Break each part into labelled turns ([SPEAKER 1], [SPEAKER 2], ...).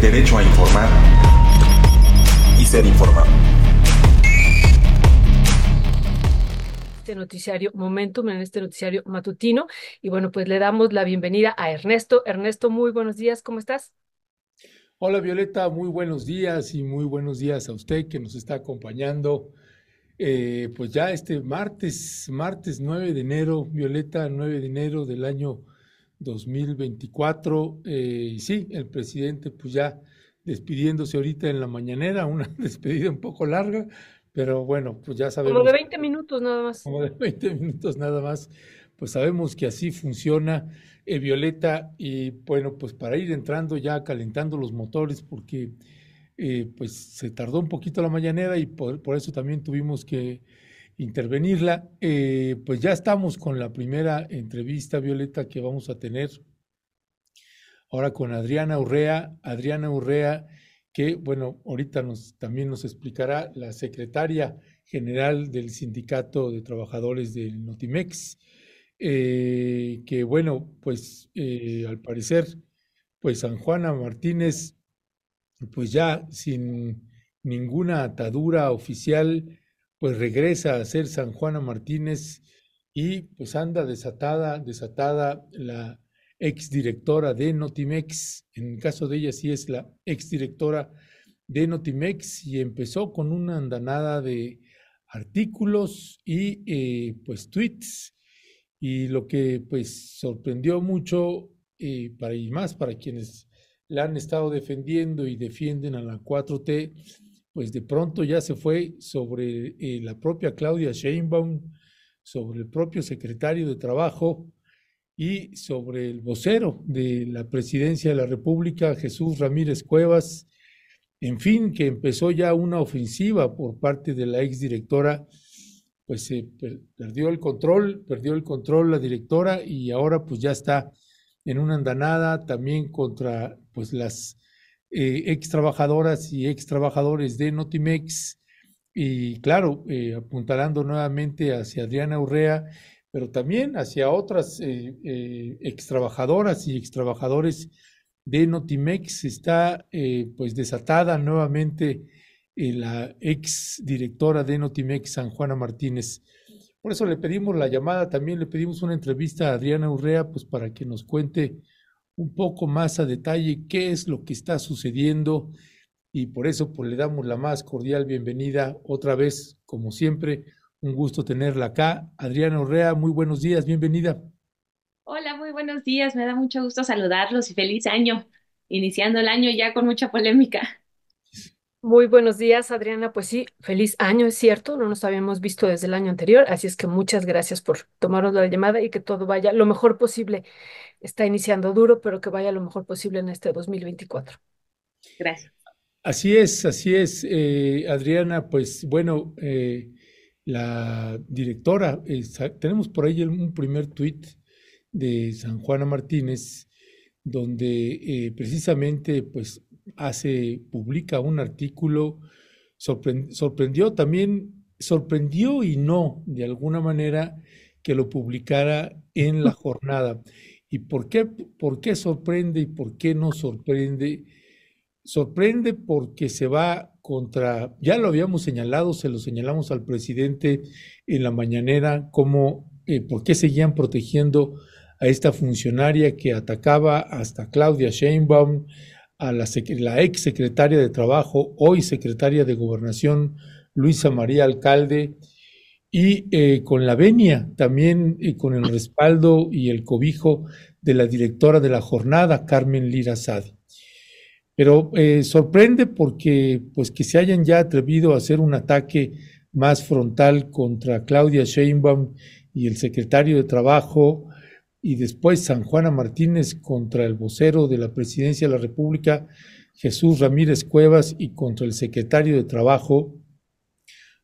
[SPEAKER 1] derecho a informar y ser informado.
[SPEAKER 2] Este noticiario Momentum, en este noticiario matutino. Y bueno, pues le damos la bienvenida a Ernesto. Ernesto, muy buenos días, ¿cómo estás?
[SPEAKER 3] Hola Violeta, muy buenos días y muy buenos días a usted que nos está acompañando. Eh, pues ya este martes, martes 9 de enero, Violeta, 9 de enero del año 2024. Eh, y sí, el presidente pues ya despidiéndose ahorita en la mañanera, una despedida un poco larga, pero bueno, pues ya sabemos.
[SPEAKER 2] Como de 20 minutos nada más.
[SPEAKER 3] Como de 20 minutos nada más. Pues sabemos que así funciona eh, Violeta y bueno, pues para ir entrando ya calentando los motores porque eh, pues se tardó un poquito la mañanera y por, por eso también tuvimos que intervenirla. Eh, pues ya estamos con la primera entrevista, Violeta, que vamos a tener ahora con Adriana Urrea. Adriana Urrea, que, bueno, ahorita nos, también nos explicará la secretaria general del Sindicato de Trabajadores del Notimex, eh, que, bueno, pues eh, al parecer, pues San Juana Martínez, pues ya sin ninguna atadura oficial, pues regresa a ser San Juana Martínez y pues anda desatada, desatada la exdirectora de Notimex, en el caso de ella sí es la exdirectora de Notimex y empezó con una andanada de artículos y eh, pues tweets. Y lo que pues sorprendió mucho eh, para y más para quienes la han estado defendiendo y defienden a la 4T pues de pronto ya se fue sobre eh, la propia Claudia Sheinbaum, sobre el propio secretario de Trabajo y sobre el vocero de la presidencia de la República, Jesús Ramírez Cuevas, en fin, que empezó ya una ofensiva por parte de la exdirectora, pues se perdió el control, perdió el control la directora y ahora pues ya está en una andanada también contra pues las eh, ex trabajadoras y ex trabajadores de Notimex y claro, eh, apuntalando nuevamente hacia Adriana Urrea, pero también hacia otras eh, eh, ex trabajadoras y ex trabajadores de Notimex. Está pues desatada nuevamente la ex directora de Notimex, San Juana Martínez. Por eso le pedimos la llamada, también le pedimos una entrevista a Adriana Urrea, pues para que nos cuente un poco más a detalle qué es lo que está sucediendo y por eso pues le damos la más cordial bienvenida otra vez, como siempre, un gusto tenerla acá. Adriana Urrea, muy buenos días, bienvenida.
[SPEAKER 4] Hola, muy buenos días, me da mucho gusto saludarlos y feliz año, iniciando el año ya con mucha polémica.
[SPEAKER 2] Muy buenos días, Adriana. Pues sí, feliz año, es cierto, no nos habíamos visto desde el año anterior, así es que muchas gracias por tomarnos la llamada y que todo vaya lo mejor posible. Está iniciando duro, pero que vaya lo mejor posible en este 2024.
[SPEAKER 4] Gracias.
[SPEAKER 3] Así es, así es, eh, Adriana. Pues bueno, eh, la directora, tenemos por ahí un primer tuit de San Juana Martínez, donde eh, precisamente pues hace, publica un artículo, sorprendió también, sorprendió y no, de alguna manera, que lo publicara en la jornada. ¿Y por qué, por qué sorprende y por qué no sorprende? Sorprende porque se va contra, ya lo habíamos señalado, se lo señalamos al presidente en la mañanera, como, eh, por qué seguían protegiendo a esta funcionaria que atacaba hasta Claudia Sheinbaum, a la, ex secretaria de Trabajo, hoy secretaria de Gobernación, Luisa María Alcalde, y eh, con la venia también y con el respaldo y el cobijo de la directora de la jornada, Carmen Lira Sadi. Pero eh, sorprende porque pues que se hayan ya atrevido a hacer un ataque más frontal contra Claudia Sheinbaum y el secretario de Trabajo, y después San Juana Martínez contra el vocero de la Presidencia de la República, Jesús Ramírez Cuevas, y contra el secretario de Trabajo,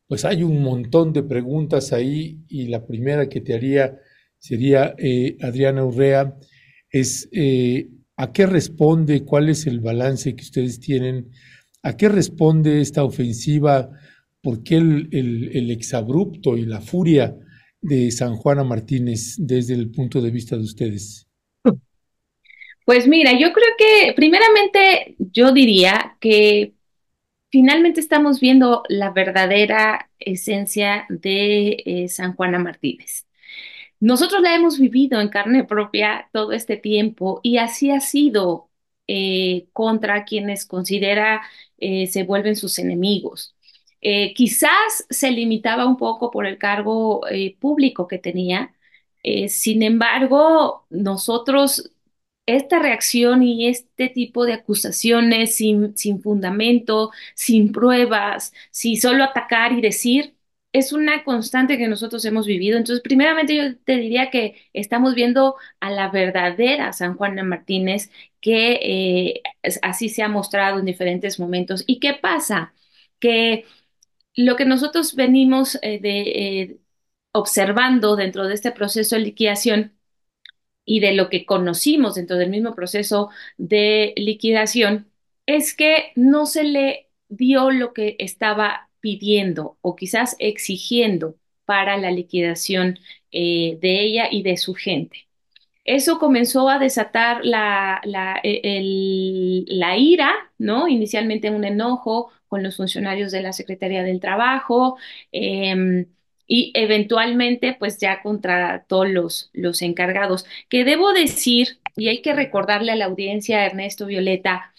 [SPEAKER 3] pues hay un montón de preguntas ahí y la primera que te haría sería, eh, Adriana Urrea, es eh, ¿a qué responde, cuál es el balance que ustedes tienen? ¿A qué responde esta ofensiva? ¿Por qué el, exabrupto y la furia de San Juana Martínez desde el punto de vista de ustedes?
[SPEAKER 4] Pues mira, yo creo que primeramente yo diría que finalmente estamos viendo la verdadera esencia de eh, San Juana Martínez. Nosotros la hemos vivido en carne propia todo este tiempo y así ha sido eh, contra quienes considera eh, se vuelven sus enemigos. Eh, quizás se limitaba un poco por el cargo eh, público que tenía. Eh, sin embargo, nosotros, esta reacción y este tipo de acusaciones sin, sin fundamento, sin pruebas, sin solo atacar y decir, es una constante que nosotros hemos vivido. Entonces, primeramente yo te diría que estamos viendo a la verdadera San Juana Martínez, que así se ha mostrado en diferentes momentos. ¿Y qué pasa? Que lo que nosotros venimos eh, de, eh, observando dentro de este proceso de liquidación y de lo que conocimos dentro del mismo proceso de liquidación es que no se le dio lo que estaba pidiendo o quizás exigiendo para la liquidación eh, de ella y de su gente. Eso comenzó a desatar la, la, e, ira, ¿no? Inicialmente un enojo con los funcionarios de la Secretaría del Trabajo, eh, y eventualmente, pues ya contra todos los, los encargados. Que debo decir, y hay que recordarle a la audiencia, Ernesto Violeta,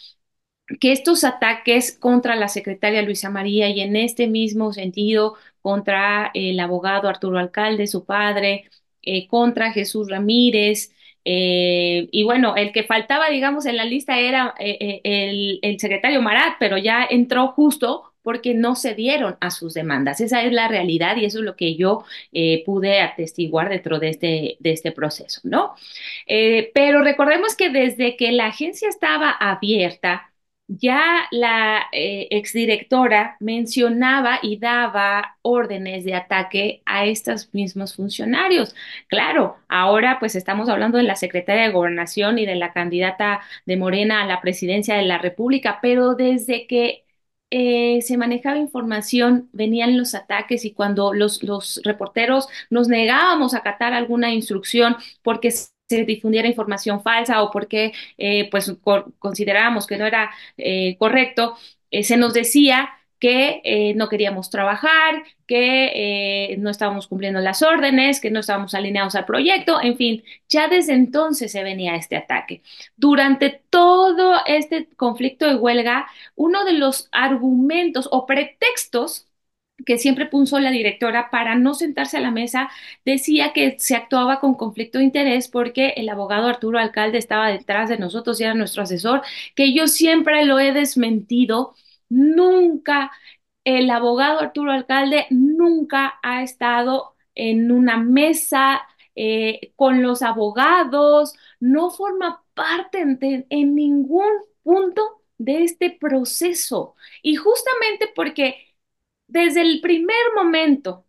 [SPEAKER 4] que estos ataques contra la secretaria Luisa María y en este mismo sentido contra el abogado Arturo Alcalde, su padre, eh, contra Jesús Ramírez, eh, y bueno, el que faltaba, digamos, en la lista era eh, eh, el, el secretario Marat, pero ya entró justo porque no se dieron a sus demandas. Esa es la realidad y eso es lo que yo pude atestiguar dentro de este, de este proceso, ¿no? Pero recordemos que desde que la agencia estaba abierta, ya la eh, exdirectora mencionaba y daba órdenes de ataque a estos mismos funcionarios. Claro, ahora pues estamos hablando de la secretaria de Gobernación y de la candidata de Morena a la presidencia de la República, pero desde que eh, se manejaba información, venían los ataques y cuando los, los reporteros nos negábamos a acatar alguna instrucción porque se difundiera información falsa o porque eh, pues co- considerábamos que no era eh, correcto, eh, se nos decía que eh, no queríamos trabajar, que eh, no estábamos cumpliendo las órdenes, que no estábamos alineados al proyecto, en fin, ya desde entonces se venía este ataque. Durante todo este conflicto de huelga, uno de los argumentos o pretextos que siempre puso la directora para no sentarse a la mesa, decía que se actuaba con conflicto de interés porque el abogado Arturo Alcalde estaba detrás de nosotros y era nuestro asesor, que yo siempre lo he desmentido. Nunca el abogado Arturo Alcalde nunca ha estado en una mesa eh, con los abogados, no forma parte en, en ningún punto de este proceso. Y justamente porque desde el primer momento,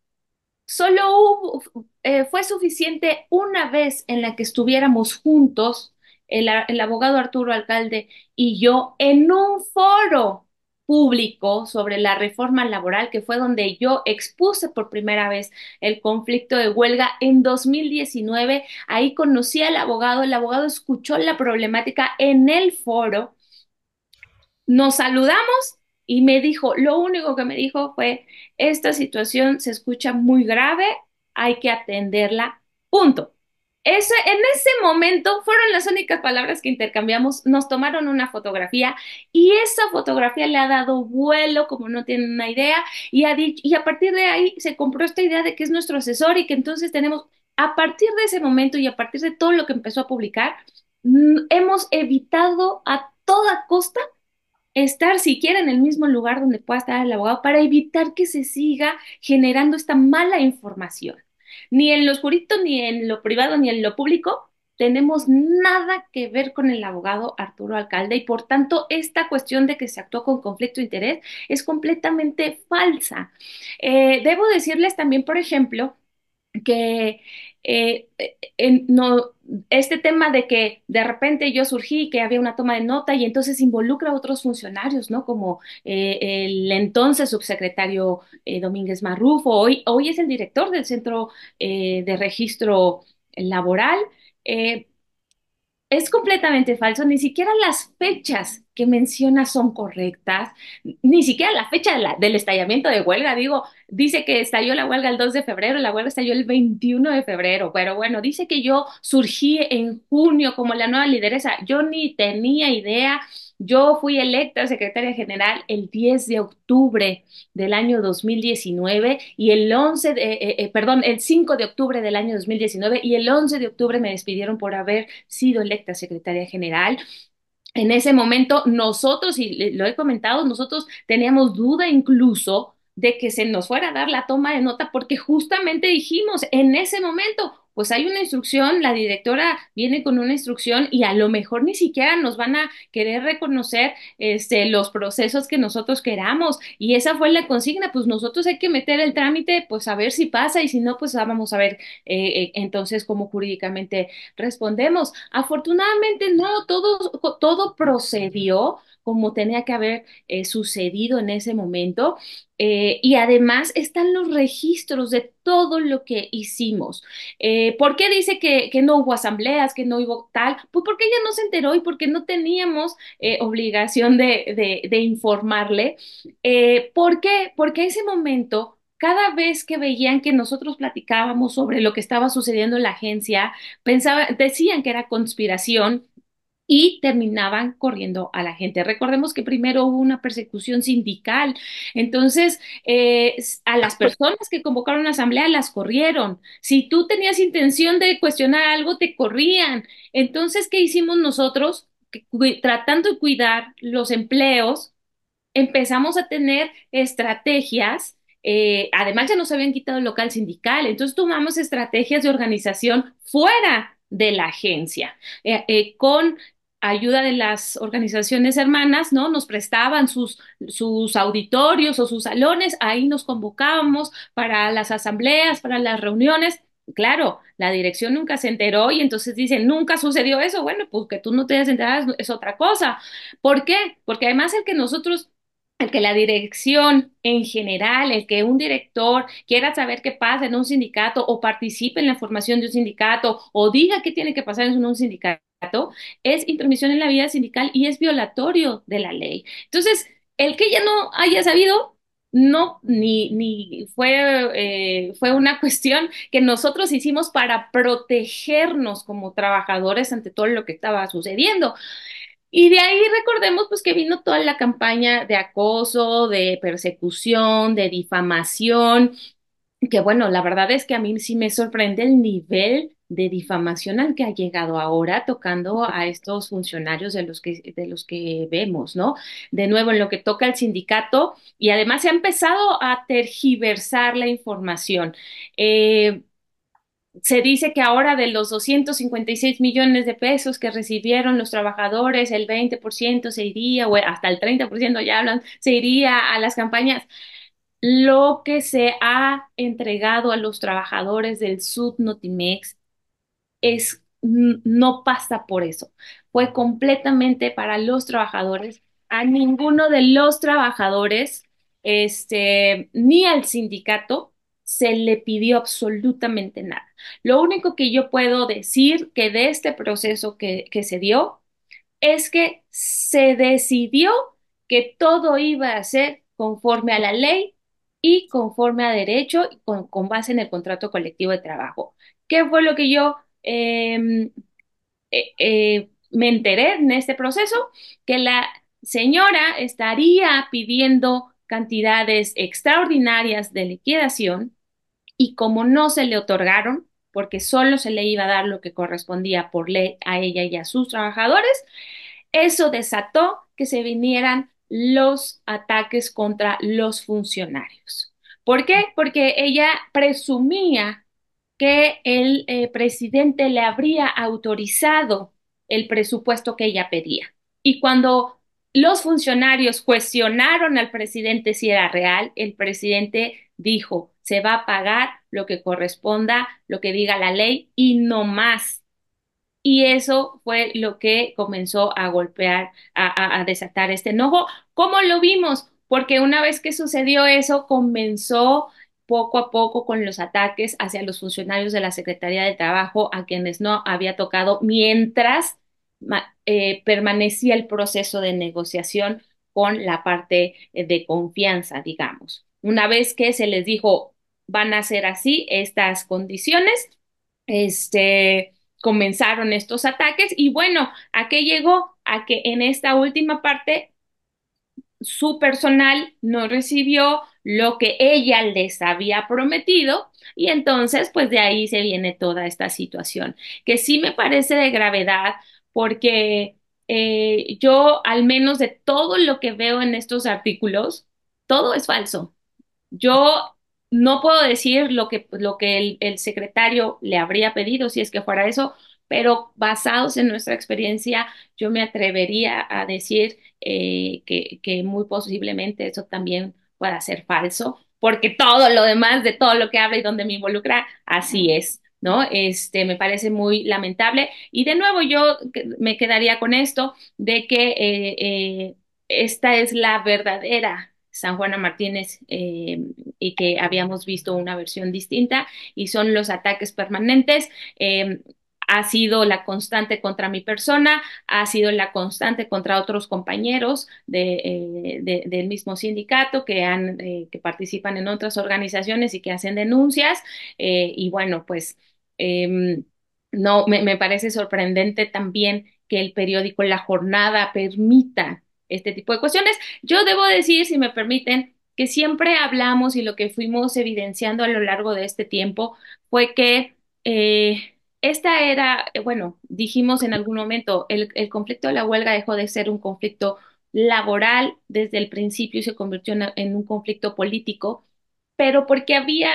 [SPEAKER 4] solo hubo, eh, fue suficiente una vez en la que estuviéramos juntos, el, el abogado Arturo Alcalde y yo, en un foro público sobre la reforma laboral, que fue donde yo expuse por primera vez el conflicto de huelga en 2019. Ahí conocí al abogado, el abogado escuchó la problemática en el foro, nos saludamos y me dijo, lo único que me dijo fue, esta situación se escucha muy grave, hay que atenderla, punto. Ese, en ese momento fueron las únicas palabras que intercambiamos, nos tomaron una fotografía y esa fotografía le ha dado vuelo como no tienen una idea y, ha dicho, y a partir de ahí se compró esta idea de que es nuestro asesor y que entonces tenemos, a partir de ese momento y a partir de todo lo que empezó a publicar, hemos evitado a toda costa estar siquiera en el mismo lugar donde pueda estar el abogado para evitar que se siga generando esta mala información. Ni en lo oscurito, ni en lo privado, ni en lo público tenemos nada que ver con el abogado Arturo Alcalde y por tanto esta cuestión de que se actuó con conflicto de interés es completamente falsa. Eh, debo decirles también, por ejemplo, que eh, en, no, este tema de que de repente yo surgí, que había una toma de nota y entonces involucra a otros funcionarios, ¿no? Como eh, el entonces subsecretario eh, Domínguez Marrufo, hoy, hoy es el director del Centro eh, de Registro Laboral. Eh, es completamente falso, ni siquiera las fechas que menciona son correctas, ni siquiera la fecha del estallamiento de huelga, digo, dice que estalló la huelga el 2 de febrero, la huelga estalló el 21 de febrero, pero bueno, dice que yo surgí en junio como la nueva lideresa, yo ni tenía idea, yo fui electa secretaria general el 10 de octubre del año 2019 y el 11 de, eh, eh, perdón, el 5 de octubre del año 2019 y el 11 de octubre me despidieron por haber sido electa secretaria general. En ese momento nosotros, y lo he comentado, nosotros teníamos duda incluso de que se nos fuera a dar la toma de nota porque justamente dijimos en ese momento, pues hay una instrucción, la directora viene con una instrucción y a lo mejor ni siquiera nos van a querer reconocer este, los procesos que nosotros queramos. Y esa fue la consigna, pues nosotros hay que meter el trámite, pues a ver si pasa y si no, pues vamos a ver eh, eh, entonces cómo jurídicamente respondemos. Afortunadamente no, todo, todo procedió como tenía que haber eh, sucedido en ese momento. Eh, y además están los registros de todo lo que hicimos. Eh, ¿Por qué dice que, no hubo asambleas, que no hubo tal? Pues porque ella no se enteró y porque no teníamos obligación de, informarle. ¿Por qué? Porque ese momento cada vez que veían que nosotros platicábamos sobre lo que estaba sucediendo en la agencia, decían que era conspiración y terminaban corriendo a la gente. Recordemos que primero hubo una persecución sindical, entonces eh, a las personas que convocaron a asamblea las corrieron. Si tú tenías intención de cuestionar algo, te corrían. Entonces, ¿qué hicimos nosotros? Tratando de cuidar los empleos, empezamos a tener estrategias eh, además ya nos habían quitado el local sindical, entonces tomamos estrategias de organización fuera de la agencia, eh, con ayuda de las organizaciones hermanas, ¿no? Nos prestaban sus, sus auditorios o sus salones, ahí nos convocábamos para las asambleas, para las reuniones. Claro, la dirección nunca se enteró y entonces dicen, nunca sucedió eso. Bueno, pues que tú no te hayas enterado es otra cosa. ¿Por qué? Porque además el que nosotros el que la dirección en general, el que un director quiera saber qué pasa en un sindicato o participe en la formación de un sindicato o diga qué tiene que pasar en un sindicato, es intromisión en la vida sindical y es violatorio de la ley. Entonces, el que ella no haya sabido, no, ni, ni fue, eh, fue una cuestión que nosotros hicimos para protegernos como trabajadores ante todo lo que estaba sucediendo. Y de ahí recordemos pues que vino toda la campaña de acoso, de persecución, de difamación, que bueno, la verdad es que a mí sí me sorprende el nivel de difamación al que ha llegado ahora tocando a estos funcionarios de los que, de los que vemos, ¿no? De nuevo, en lo que toca al sindicato, y además se ha empezado a tergiversar la información. Eh, se dice que ahora de los 256 millones de pesos que recibieron los trabajadores, el 20% se iría, o hasta el 30% ya hablan, se iría a las campañas. Lo que se ha entregado a los trabajadores del Sud Notimex es, no pasa por eso. Fue completamente para los trabajadores. A ninguno de los trabajadores, este, ni al sindicato, se le pidió absolutamente nada. Lo único que yo puedo decir que de este proceso que, que se dio es que se decidió que todo iba a ser conforme a la ley y conforme a derecho con, con base en el contrato colectivo de trabajo. ¿Qué fue lo que yo eh, eh, me enteré en este proceso? Que la señora estaría pidiendo cantidades extraordinarias de liquidación y como no se le otorgaron, porque solo se le iba a dar lo que correspondía por ley a ella y a sus trabajadores, eso desató que se vinieran los ataques contra los funcionarios. ¿Por qué? Porque ella presumía que el eh, presidente le habría autorizado el presupuesto que ella pedía. Y cuando los funcionarios cuestionaron al presidente si era real, el presidente dijo, se va a pagar lo que corresponda, lo que diga la ley y no más. Y eso fue lo que comenzó a golpear, a, a, desatar este enojo. ¿Cómo lo vimos? Porque una vez que sucedió eso, comenzó poco a poco con los ataques hacia los funcionarios de la Secretaría de Trabajo a quienes no había tocado, mientras eh, permanecía el proceso de negociación con la parte de confianza, digamos. Una vez que se les dijo, van a ser así estas condiciones, este, comenzaron estos ataques y bueno, ¿a qué llegó? A que en esta última parte su personal no recibió lo que ella les había prometido y entonces pues de ahí se viene toda esta situación que sí me parece de gravedad porque eh, yo al menos de todo lo que veo en estos artículos, todo es falso. Yo no puedo decir lo que, lo que el, el secretario le habría pedido si es que fuera eso, pero basados en nuestra experiencia, yo me atrevería a decir eh, que, que, muy posiblemente eso también pueda ser falso, porque todo lo demás de todo lo que habla y donde me involucra, así es. ¿No? Este me parece muy lamentable. Y de nuevo, yo me quedaría con esto de que eh, eh, esta es la verdadera San Juana Martínez eh, y que habíamos visto una versión distinta y son los ataques permanentes. Ha sido la constante contra mi persona, ha sido la constante contra otros compañeros eh, de, del mismo sindicato que, han, eh, que participan en otras organizaciones y que hacen denuncias. Eh, y bueno, pues em, no, me, me parece sorprendente también que el periódico La Jornada permita este tipo de cuestiones. Yo debo decir, si me permiten, que siempre hablamos y lo que fuimos evidenciando a lo largo de este tiempo fue que esta era, eh, bueno, dijimos en algún momento, el, el, conflicto de la huelga dejó de ser un conflicto laboral desde el principio y se convirtió en, un conflicto político, pero porque había,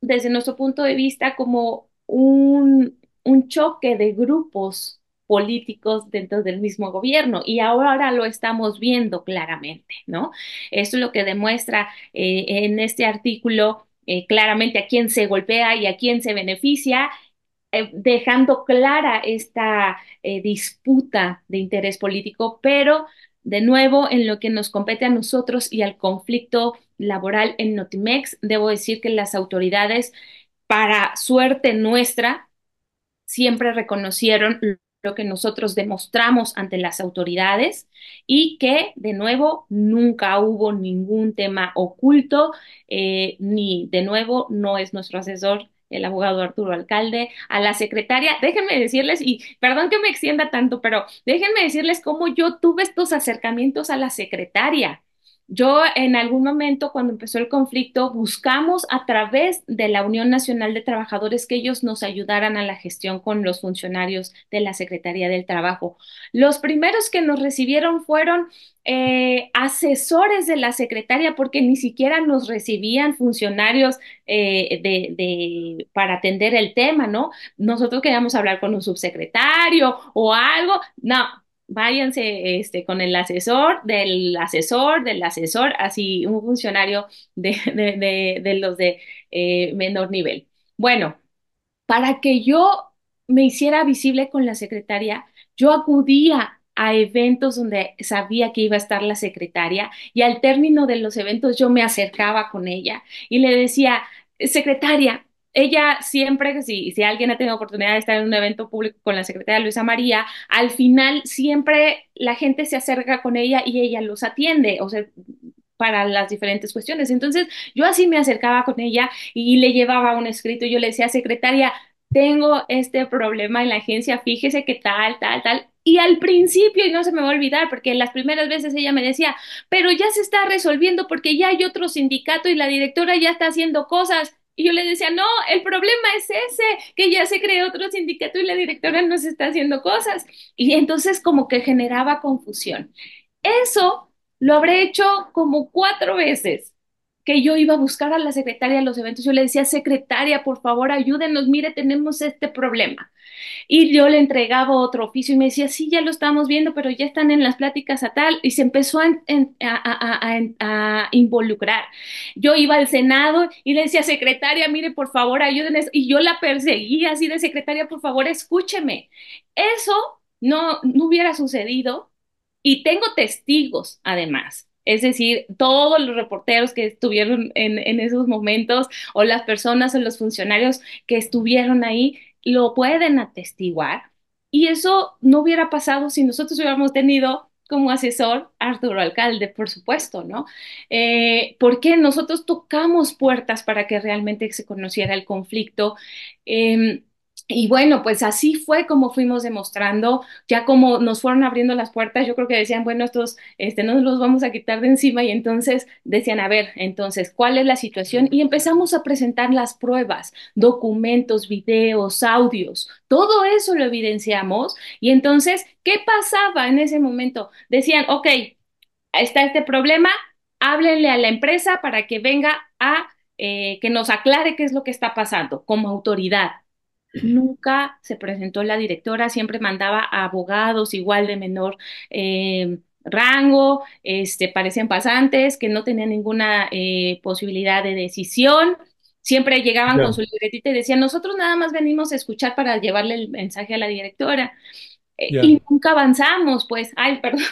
[SPEAKER 4] desde nuestro punto de vista, como un, un choque de grupos políticos dentro del mismo gobierno y ahora lo estamos viendo claramente, ¿no? Esto es lo que demuestra eh, en este artículo eh, claramente a quién se golpea y a quién se beneficia eh, dejando clara esta eh, disputa de interés político, pero de nuevo en lo que nos compete a nosotros y al conflicto laboral en Notimex, debo decir que las autoridades, para suerte nuestra, siempre reconocieron lo que nosotros demostramos ante las autoridades y que, de nuevo, nunca hubo ningún tema oculto, eh, ni, de nuevo, no es nuestro asesor el abogado Arturo Alcalde, a la secretaria. Déjenme decirles, y perdón que me extienda tanto, pero déjenme decirles cómo yo tuve estos acercamientos a la secretaria. Yo en algún momento, cuando empezó el conflicto, buscamos a través de la Unión Nacional de Trabajadores que ellos nos ayudaran a la gestión con los funcionarios de la Secretaría del Trabajo. Los primeros que nos recibieron fueron eh, asesores de la secretaria porque ni siquiera nos recibían funcionarios eh, de, de, para atender el tema, ¿no? Nosotros queríamos hablar con un subsecretario o algo, no, váyanse este, con el asesor del asesor del asesor, así un funcionario de, de, de, los de eh, menor nivel. Bueno, para que yo me hiciera visible con la secretaria, yo acudía a eventos donde sabía que iba a estar la secretaria y al término de los eventos yo me acercaba con ella y le decía, secretaria, ella siempre, si, si alguien ha tenido oportunidad de estar en un evento público con la secretaria Luisa María, al final siempre la gente se acerca con ella y ella los atiende, o sea, para las diferentes cuestiones. Entonces, yo así me acercaba con ella y le llevaba un escrito y yo le decía, secretaria, tengo este problema en la agencia, fíjese que tal, tal, tal. Y al principio, y no se me va a olvidar, porque las primeras veces ella me decía, pero ya se está resolviendo porque ya hay otro sindicato y la directora ya está haciendo cosas. Y yo le decía, no, el problema es ese, que ya se creó otro sindicato y la directora no se está haciendo cosas. Y entonces como que generaba confusión. Eso lo habré hecho como cuatro veces que yo iba a buscar a la secretaria de los eventos. Yo le decía, secretaria, por favor, ayúdenos, mire, tenemos este problema. Y yo le entregaba otro oficio y me decía, sí, ya lo estamos viendo, pero ya están en las pláticas a tal. Y se empezó a, a, involucrar. Yo iba al Senado y le decía, secretaria, mire, por favor, ayúdenos. Y yo la perseguía así de secretaria, por favor, escúcheme. Eso no, no hubiera sucedido. Y tengo testigos, además. Es decir, todos los reporteros que estuvieron en, esos momentos o las personas o los funcionarios que estuvieron ahí lo pueden atestiguar. Y eso no hubiera pasado si nosotros hubiéramos tenido como asesor Arturo Alcalde, por supuesto, ¿no? Eh, porque nosotros tocamos puertas para que realmente se conociera el conflicto. Eh, y bueno, pues así fue como fuimos demostrando, ya como nos fueron abriendo las puertas, yo creo que decían, bueno, estos este, no los vamos a quitar de encima y entonces decían, a ver, entonces, ¿cuál es la situación? Y empezamos a presentar las pruebas, documentos, videos, audios, todo eso lo evidenciamos y entonces, ¿qué pasaba en ese momento? Decían, ok, está este problema, háblenle a la empresa para que venga a eh, que nos aclare qué es lo que está pasando como autoridad. Nunca se presentó la directora, siempre mandaba a abogados igual de menor eh, rango, este, parecían pasantes, que no tenían ninguna eh, posibilidad de decisión. Siempre llegaban con su libretita y decían, nosotros nada más venimos a escuchar para llevarle el mensaje a la directora. Eh, y nunca avanzamos, pues, ay, perdón,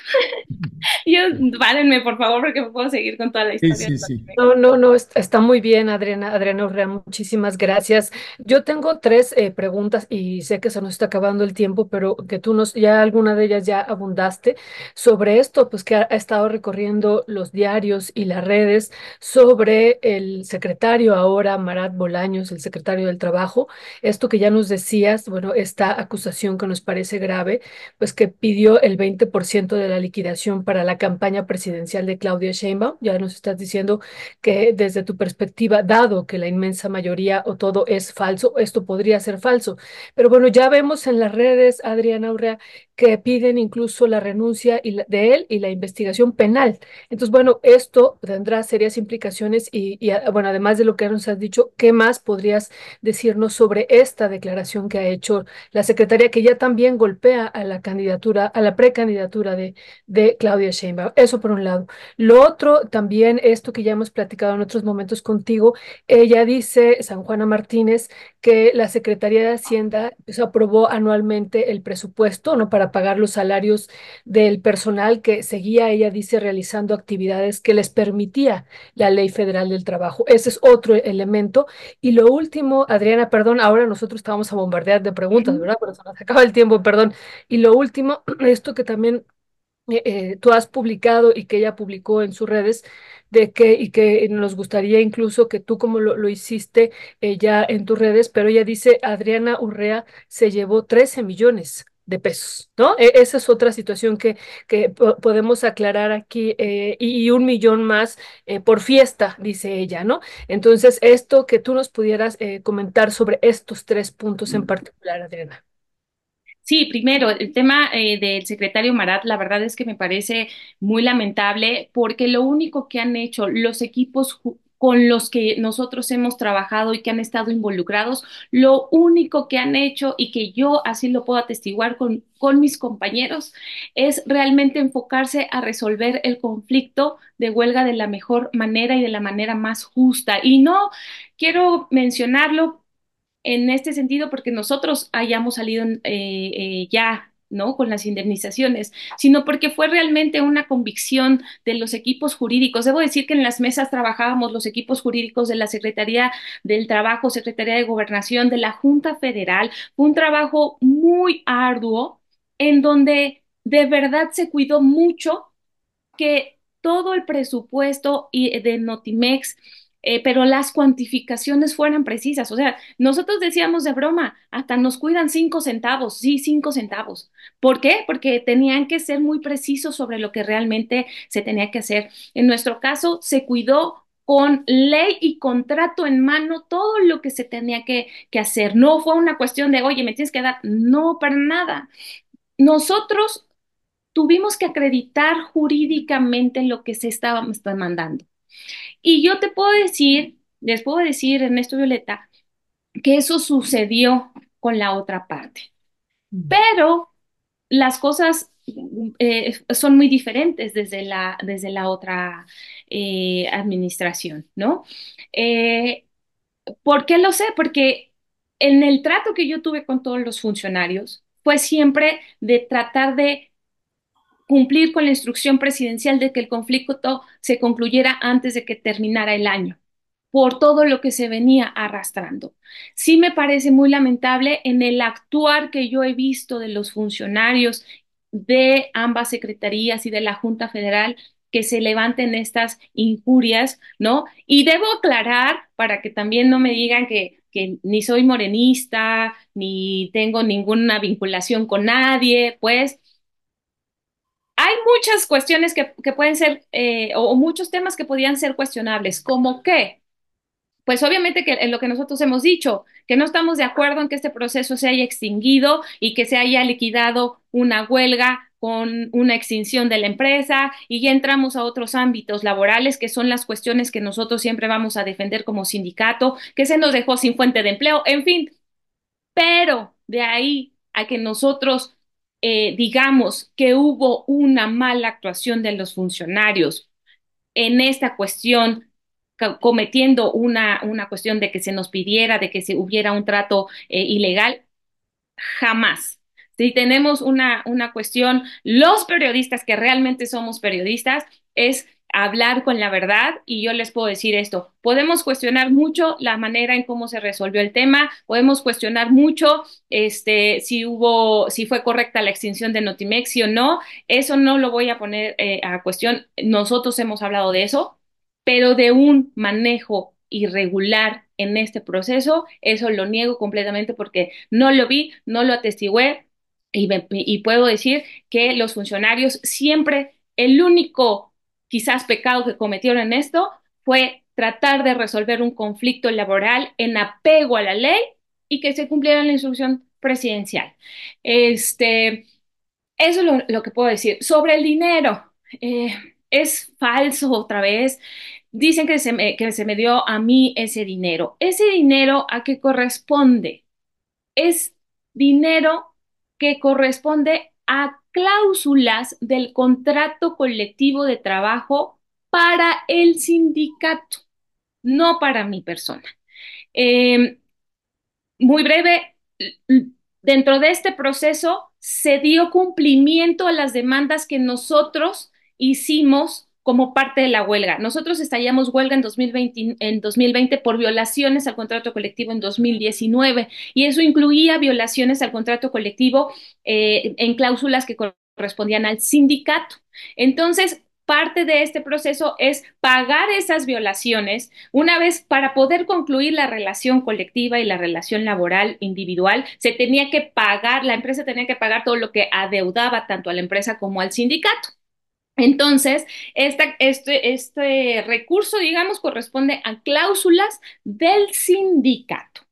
[SPEAKER 4] yo, párenme por favor porque me puedo seguir con toda la
[SPEAKER 3] Sí,
[SPEAKER 4] historia.
[SPEAKER 3] sí, sí.
[SPEAKER 2] No, no, no, est- está muy bien, Adriana, Adriana Urrea, muchísimas gracias. Yo tengo tres eh, preguntas y sé que se nos está acabando el tiempo, pero que tú nos, ya alguna de ellas ya abundaste sobre esto, pues que ha, ha estado recorriendo los diarios y las redes sobre el secretario ahora, Marat Bolaños, el secretario del Trabajo, esto que ya nos decías, bueno, esta acusación que nos parece grave, pues que pidió el 20% de la liquidación para la campaña presidencial de Claudia Sheinbaum, ya nos estás diciendo que desde tu perspectiva, dado que la inmensa mayoría o todo es falso, esto podría ser falso. Pero bueno, ya vemos en las redes, Adriana Urrea, que piden incluso la renuncia y de él y la investigación penal. Entonces, bueno, esto tendrá serias implicaciones y, y, ah, bueno, además de lo que nos has dicho, ¿qué más podrías decirnos sobre esta declaración que ha hecho la secretaria, que ya también golpea a la candidatura, a la precandidatura de, de Claudia Sheinbaum? Eso por un lado. Lo otro, también esto que ya hemos platicado en otros momentos contigo, ella dice, San Juana Martínez, que la Secretaría de Hacienda pues, aprobó anualmente el presupuesto, ¿no? Para pagar los salarios del personal que seguía, ella dice, realizando actividades que les permitía la Ley Federal del Trabajo. Ese es otro elemento. Y lo último, Adriana, perdón, ahora nosotros estábamos a bombardear de preguntas, ¿verdad? Pero se nos acaba el tiempo, perdón. Y lo último, esto que también eh, eh, tú has publicado y que ella publicó en sus redes, de que, y que nos gustaría incluso que tú como lo, lo hiciste eh, ya en tus redes, pero ella dice, Adriana Urrea se llevó 13 millones de pesos, ¿no? E- esa es otra situación que, que po- podemos aclarar aquí, eh, y, y un millón más eh, por fiesta, dice ella, ¿no? Entonces, esto que tú nos pudieras eh, comentar sobre estos tres puntos en particular, Adriana.
[SPEAKER 4] Sí, primero, el tema eh, del secretario Marat, la verdad es que me parece muy lamentable porque lo único que han hecho los equipos con los que nosotros hemos trabajado y que han estado involucrados, lo único que han hecho y que yo así lo puedo atestiguar con, con mis compañeros es realmente enfocarse a resolver el conflicto de huelga de la mejor manera y de la manera más justa. Y no quiero mencionarlo en este sentido porque nosotros hayamos salido eh, eh, ya, ¿no? Con las indemnizaciones, sino porque fue realmente una convicción de los equipos jurídicos. Debo decir que en las mesas trabajábamos los equipos jurídicos de la Secretaría del Trabajo, Secretaría de Gobernación, de la Junta Federal. Fue un trabajo muy arduo en donde de verdad se cuidó mucho que todo el presupuesto de Notimex, eh, pero las cuantificaciones fueran precisas. O sea, nosotros decíamos de broma, hasta nos cuidan cinco centavos, sí, cinco centavos. ¿Por qué? Porque tenían que ser muy precisos sobre lo que realmente se tenía que hacer. En nuestro caso, se cuidó con ley y contrato en mano todo lo que se tenía que, que hacer. No fue una cuestión de, oye, me tienes que dar, no, para nada. Nosotros tuvimos que acreditar jurídicamente lo que se estaba mandando. Y yo te puedo decir, les puedo decir, Ernesto Violeta, que eso sucedió con la otra parte. Pero las cosas eh, son muy diferentes desde la, desde la otra eh, administración, ¿no? Eh, ¿por qué lo sé? Porque en el trato que yo tuve con todos los funcionarios fue siempre de tratar de cumplir con la instrucción presidencial de que el conflicto se concluyera antes de que terminara el año. por todo lo que se venía arrastrando. Sí me parece muy lamentable en el actuar que yo he visto de los funcionarios de ambas secretarías y de la Junta Federal que se levanten estas injurias, ¿no? Y debo aclarar para que también no me digan que, que ni soy morenista, ni tengo ninguna vinculación con nadie, pues hay muchas cuestiones que, que pueden ser, eh, o, muchos temas que podrían ser cuestionables, como que pues obviamente que en lo que nosotros hemos dicho, que no estamos de acuerdo en que este proceso se haya extinguido y que se haya liquidado una huelga con una extinción de la empresa y ya entramos a otros ámbitos laborales que son las cuestiones que nosotros siempre vamos a defender como sindicato, que se nos dejó sin fuente de empleo, en fin, pero de ahí a que nosotros eh, digamos que hubo una mala actuación de los funcionarios en esta cuestión cometiendo una, una cuestión de que se nos pidiera, de que se hubiera un trato eh, ilegal, jamás. Si tenemos una, una cuestión, los periodistas que realmente somos periodistas, es hablar con la verdad y yo les puedo decir esto, podemos cuestionar mucho la manera en cómo se resolvió el tema, podemos cuestionar mucho este si hubo si fue correcta la extinción de Notimex sí o no, eso no lo voy a poner eh, a cuestión, nosotros hemos hablado de eso, pero de un manejo irregular en este proceso, eso lo niego completamente porque no lo vi, no lo atestigué y, y puedo decir que los funcionarios siempre, el único quizás pecado que cometieron en esto fue tratar de resolver un conflicto laboral en apego a la ley y que se cumpliera la instrucción presidencial. Este, eso es lo, que puedo decir. Sobre el dinero, eh, es falso otra vez dicen que se, me, que se me dio a mí ese dinero. ¿Ese dinero a qué corresponde? Es dinero que corresponde a cláusulas del contrato colectivo de trabajo para el sindicato, no para mi persona. Eh, muy breve, dentro de este proceso se dio cumplimiento a las demandas que nosotros hicimos como parte de la huelga. Nosotros estallamos huelga en 2020, en 2020 por violaciones al contrato colectivo en 2019 y eso incluía violaciones al contrato colectivo eh, en cláusulas que correspondían al sindicato. Entonces, parte de este proceso es pagar esas violaciones una vez para poder concluir la relación colectiva y la relación laboral individual, se tenía que pagar, la empresa tenía que pagar todo lo que adeudaba tanto a la empresa como al sindicato. Entonces, este, este recurso, digamos, corresponde a cláusulas del sindicato.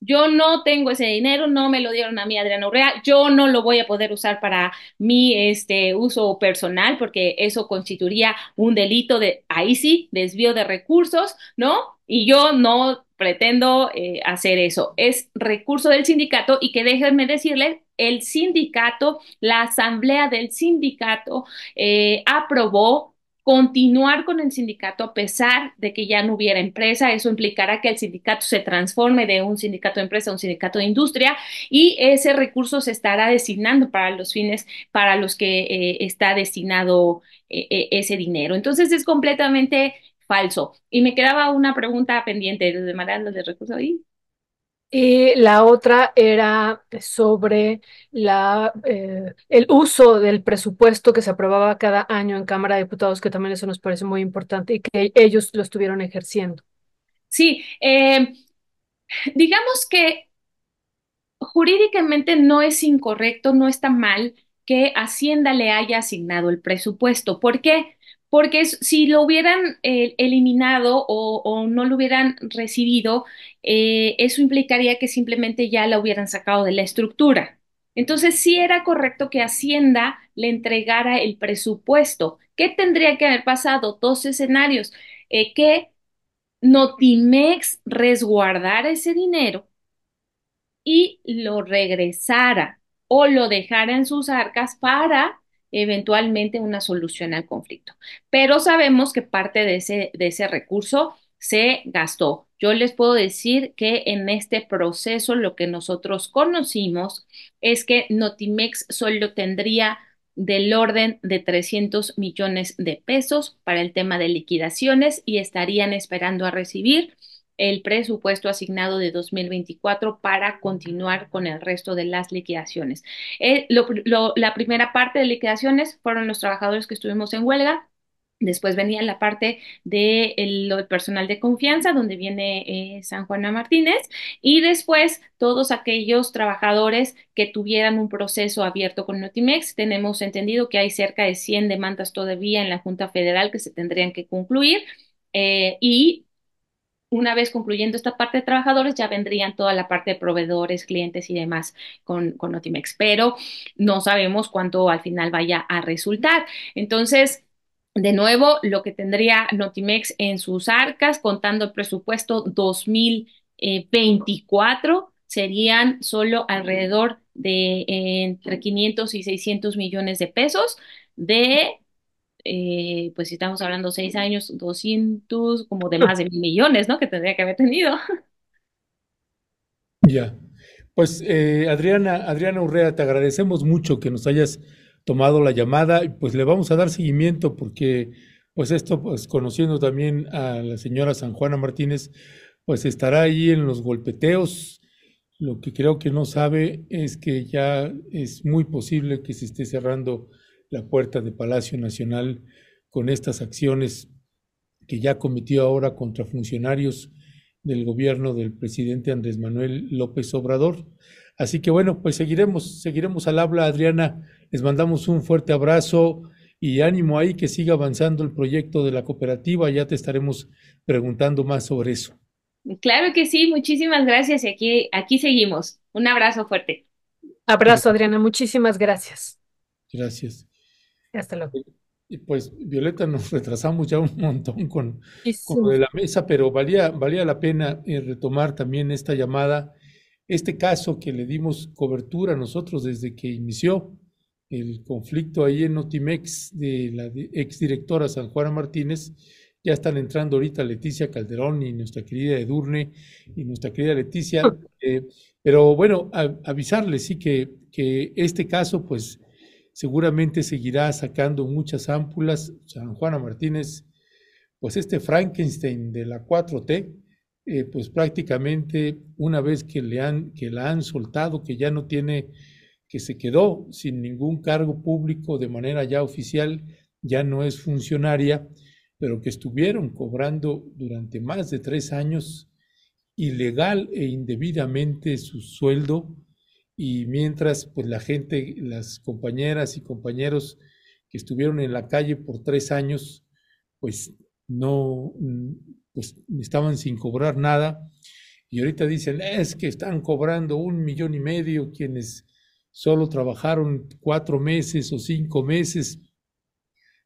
[SPEAKER 4] Yo no tengo ese dinero, no me lo dieron a mí, Adriana Urrea, yo no lo voy a poder usar para mi este, uso personal porque eso constituiría un delito de, ahí sí, desvío de recursos, ¿no? Y yo no pretendo eh, hacer eso. Es recurso del sindicato y que déjenme decirle, el sindicato, la asamblea del sindicato eh, aprobó continuar con el sindicato a pesar de que ya no hubiera empresa. Eso implicará que el sindicato se transforme de un sindicato de empresa a un sindicato de industria y ese recurso se estará designando para los fines para los que eh, está destinado eh, ese dinero. Entonces es completamente falso. Y me quedaba una pregunta pendiente de Maranda de recursos ahí.
[SPEAKER 2] Y la otra era sobre la, eh, el uso del presupuesto que se aprobaba cada año en Cámara de Diputados, que también eso nos parece muy importante y que ellos lo estuvieron ejerciendo.
[SPEAKER 4] Sí, eh, digamos que jurídicamente no es incorrecto, no está mal que Hacienda le haya asignado el presupuesto. ¿Por qué? Porque si lo hubieran eh, eliminado o, no lo hubieran recibido, eh, eso implicaría que simplemente ya la hubieran sacado de la estructura. Entonces, sí era correcto que Hacienda le entregara el presupuesto. ¿Qué tendría que haber pasado? Dos escenarios. Eh, que Notimex resguardara ese dinero y lo regresara o lo dejara en sus arcas para eventualmente una solución al conflicto. Pero sabemos que parte de ese, de ese recurso se gastó. Yo les puedo decir que en este proceso lo que nosotros conocimos es que Notimex solo tendría del orden de 300 millones de pesos para el tema de liquidaciones y estarían esperando a recibir el presupuesto asignado de 2024 para continuar con el resto de las liquidaciones. Eh, lo, lo, la primera parte de liquidaciones fueron los trabajadores que estuvimos en huelga, Después venía la parte del de personal de confianza, donde viene eh, San Juana Martínez, y después todos aquellos trabajadores que tuvieran un proceso abierto con Notimex. Tenemos entendido que hay cerca de 100 demandas todavía en la Junta Federal que se tendrían que concluir. Eh, y una vez concluyendo esta parte de trabajadores, ya vendrían toda la parte de proveedores, clientes y demás con, con Notimex, pero no sabemos cuánto al final vaya a resultar. Entonces, de nuevo, lo que tendría Notimex en sus arcas, contando el presupuesto 2024, serían solo alrededor de entre 500 y 600 millones de pesos de, eh, pues si estamos hablando seis años, 200, como de más de mil millones, ¿no? Que tendría que haber tenido.
[SPEAKER 3] Ya. Pues eh, Adriana, Adriana Urrea, te agradecemos mucho que nos hayas tomado la llamada pues le vamos a dar seguimiento porque pues esto, pues conociendo también a la señora San Juana Martínez, pues estará ahí en los golpeteos. Lo que creo que no sabe es que ya es muy posible que se esté cerrando la puerta de Palacio Nacional con estas acciones que ya cometió ahora contra funcionarios del gobierno del presidente Andrés Manuel López Obrador. Así que bueno, pues seguiremos, seguiremos al habla, Adriana. Les mandamos un fuerte abrazo y ánimo ahí que siga avanzando el proyecto de la cooperativa. Ya te estaremos preguntando más sobre eso.
[SPEAKER 4] Claro que sí, muchísimas gracias y aquí, aquí seguimos. Un abrazo fuerte.
[SPEAKER 2] Abrazo, Adriana, muchísimas gracias.
[SPEAKER 3] Gracias.
[SPEAKER 2] Hasta luego.
[SPEAKER 3] Y pues, Violeta, nos retrasamos ya un montón con, con lo de la mesa, pero valía, valía la pena eh, retomar también esta llamada este caso que le dimos cobertura nosotros desde que inició el conflicto ahí en Notimex de la exdirectora San Juana Martínez, ya están entrando ahorita Leticia Calderón y nuestra querida Edurne y nuestra querida Leticia. Eh, pero bueno, avisarles sí que, que este caso pues seguramente seguirá sacando muchas ámpulas. San Juana Martínez, pues este Frankenstein de la 4T, eh, pues prácticamente una vez que, le han, que la han soltado, que ya no tiene, que se quedó sin ningún cargo público de manera ya oficial, ya no es funcionaria, pero que estuvieron cobrando durante más de tres años ilegal e indebidamente su sueldo y mientras pues la gente, las compañeras y compañeros que estuvieron en la calle por tres años, pues no, pues estaban sin cobrar nada. Y ahorita dicen, es que están cobrando un millón y medio quienes solo trabajaron cuatro meses o cinco meses.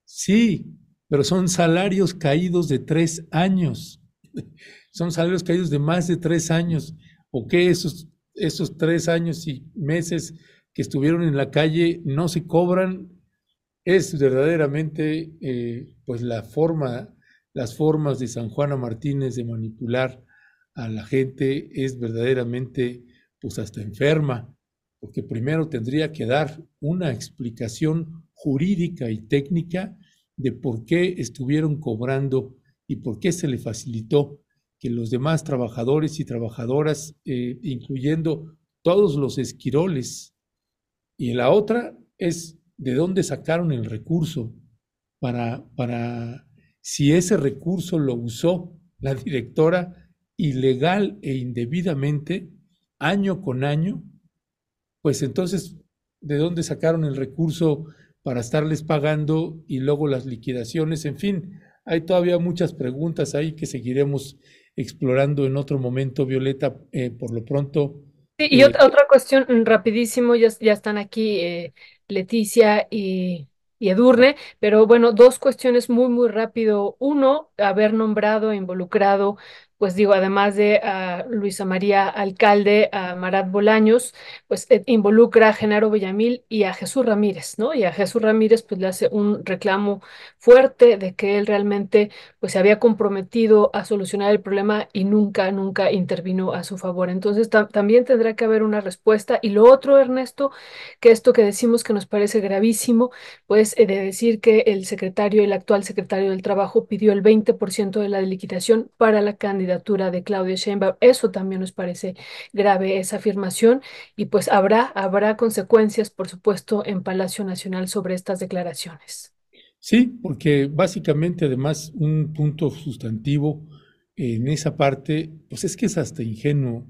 [SPEAKER 3] Sí, pero son salarios caídos de tres años. Son salarios caídos de más de tres años. ¿O qué esos, esos tres años y meses que estuvieron en la calle no se cobran? Es verdaderamente eh, pues la forma las formas de San Juana Martínez de manipular a la gente es verdaderamente pues hasta enferma, porque primero tendría que dar una explicación jurídica y técnica de por qué estuvieron cobrando y por qué se le facilitó que los demás trabajadores y trabajadoras, eh, incluyendo todos los esquiroles, y la otra es de dónde sacaron el recurso para, para si ese recurso lo usó la directora ilegal e indebidamente, año con año, pues entonces, ¿de dónde sacaron el recurso para estarles pagando y luego las liquidaciones? En fin, hay todavía muchas preguntas ahí que seguiremos explorando en otro momento, Violeta. Eh, por lo pronto.
[SPEAKER 2] y eh, otra, otra, cuestión, rapidísimo, ya, ya están aquí eh, Leticia y y Edurne, pero bueno, dos cuestiones muy, muy rápido. Uno, haber nombrado e involucrado pues digo, además de a Luisa María Alcalde, a Marat Bolaños, pues eh, involucra a Genaro Villamil y a Jesús Ramírez, ¿no? Y a Jesús Ramírez pues le hace un reclamo fuerte de que él realmente pues se había comprometido a solucionar el problema y nunca, nunca intervino a su favor. Entonces también tendrá que haber una respuesta. Y lo otro, Ernesto, que esto que decimos que nos parece gravísimo, pues eh, de decir que el secretario, el actual secretario del Trabajo pidió el 20% de la liquidación para la candidatura de Claudia Sheinbaum. Eso también nos parece grave, esa afirmación, y pues habrá, habrá consecuencias, por supuesto, en Palacio Nacional sobre estas declaraciones.
[SPEAKER 3] Sí, porque básicamente además un punto sustantivo en esa parte, pues es que es hasta ingenuo.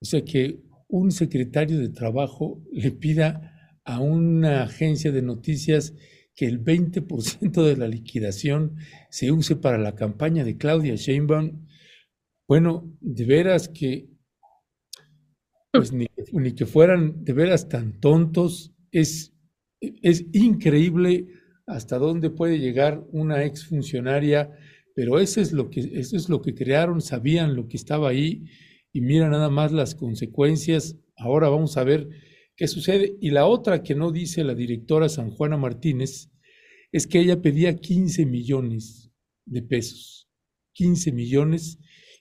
[SPEAKER 3] O sea, que un secretario de trabajo le pida a una agencia de noticias que el 20% de la liquidación se use para la campaña de Claudia Sheinbaum, bueno, de veras que, pues ni, que fueran de veras tan tontos, es, es increíble hasta dónde puede llegar una exfuncionaria, pero eso es lo que, eso es lo que crearon, sabían lo que estaba ahí y mira nada más las consecuencias. Ahora vamos a ver qué sucede. Y la otra que no dice la directora San Juana Martínez es que ella pedía 15 millones de pesos, 15 millones,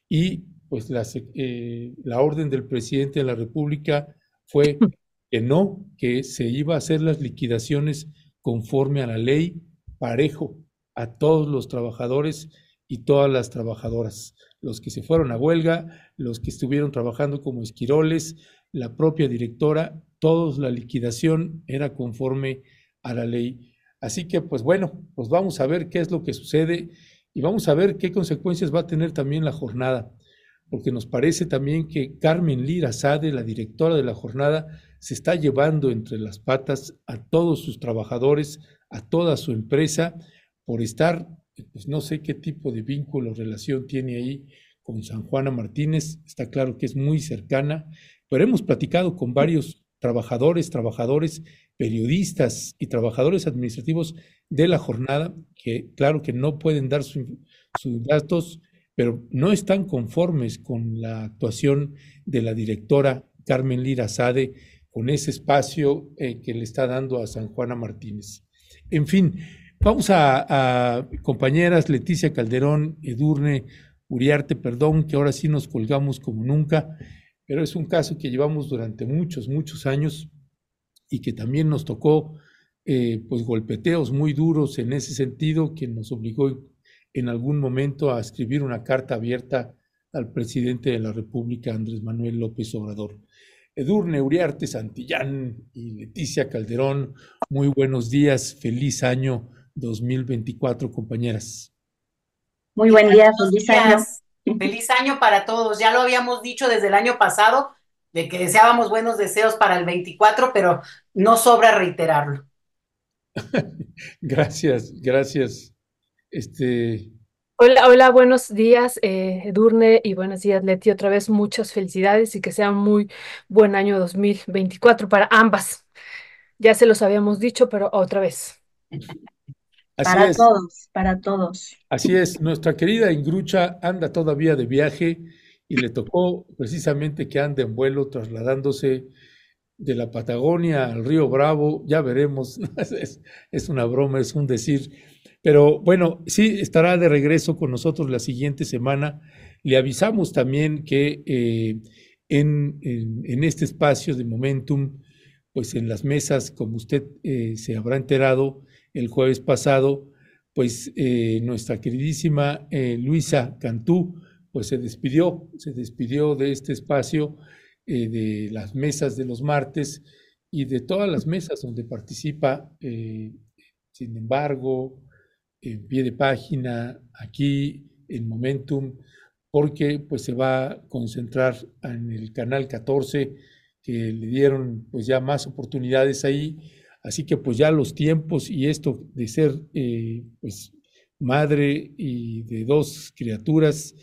[SPEAKER 3] y pues la, eh, la orden del presidente de la República fue que no, que se iba a hacer las liquidaciones conforme a la ley, parejo a todos los trabajadores y todas las trabajadoras, los que se fueron a huelga, los que estuvieron trabajando como esquiroles, la propia directora, todos la liquidación era conforme a la ley. Así que, pues bueno, pues vamos a ver qué es lo que sucede y vamos a ver qué consecuencias va a tener también la jornada, porque nos parece también que Carmen Lira Sade, la directora de la jornada, se está llevando entre las patas a todos sus trabajadores, a toda su empresa, por estar, pues no sé qué tipo de vínculo o relación tiene ahí con San Juana Martínez, está claro que es muy cercana, pero hemos platicado con varios trabajadores, trabajadores, periodistas y trabajadores administrativos de la jornada, que claro que no pueden dar sus datos, pero no están conformes con la actuación de la directora Carmen Lira Sade, con ese espacio eh, que le está dando a San Juana Martínez. En fin, vamos a, a compañeras Leticia Calderón, Edurne, Uriarte, perdón, que ahora sí nos colgamos como nunca, pero es un caso que llevamos durante muchos, muchos años y que también nos tocó eh, pues golpeteos muy duros en ese sentido, que nos obligó en algún momento a escribir una carta abierta al presidente de la República, Andrés Manuel López Obrador. Edurne Uriarte Santillán y Leticia Calderón, muy buenos días, feliz año 2024, compañeras.
[SPEAKER 5] Muy buen día, feliz año.
[SPEAKER 6] Feliz año para todos. Ya lo habíamos dicho desde el año pasado, de que deseábamos buenos deseos para el 24, pero no sobra reiterarlo.
[SPEAKER 3] gracias, gracias. Este.
[SPEAKER 2] Hola, hola, buenos días, eh, Edurne, y buenos días, Leti. Otra vez muchas felicidades y que sea un muy buen año 2024 para ambas. Ya se los habíamos dicho, pero otra vez
[SPEAKER 5] para todos, para todos.
[SPEAKER 3] Así es, nuestra querida Ingrucha anda todavía de viaje y le tocó precisamente que ande en vuelo trasladándose de la Patagonia al río Bravo, ya veremos, es, es, una broma, es un decir, pero bueno, sí estará de regreso con nosotros la siguiente semana. Le avisamos también que eh, en, en, este espacio de Momentum, pues en las mesas, como usted eh, se habrá enterado, el jueves pasado, pues eh, nuestra queridísima eh, Luisa Cantú, pues se despidió, se despidió de este espacio, eh, de las mesas de los martes y de todas las mesas donde participa, sin embargo, en pie de página, aquí en Momentum, porque pues se va a concentrar en el canal 14, que le dieron pues ya más oportunidades ahí, Así que pues ya los tiempos y esto de ser eh, pues madre y de dos criaturas,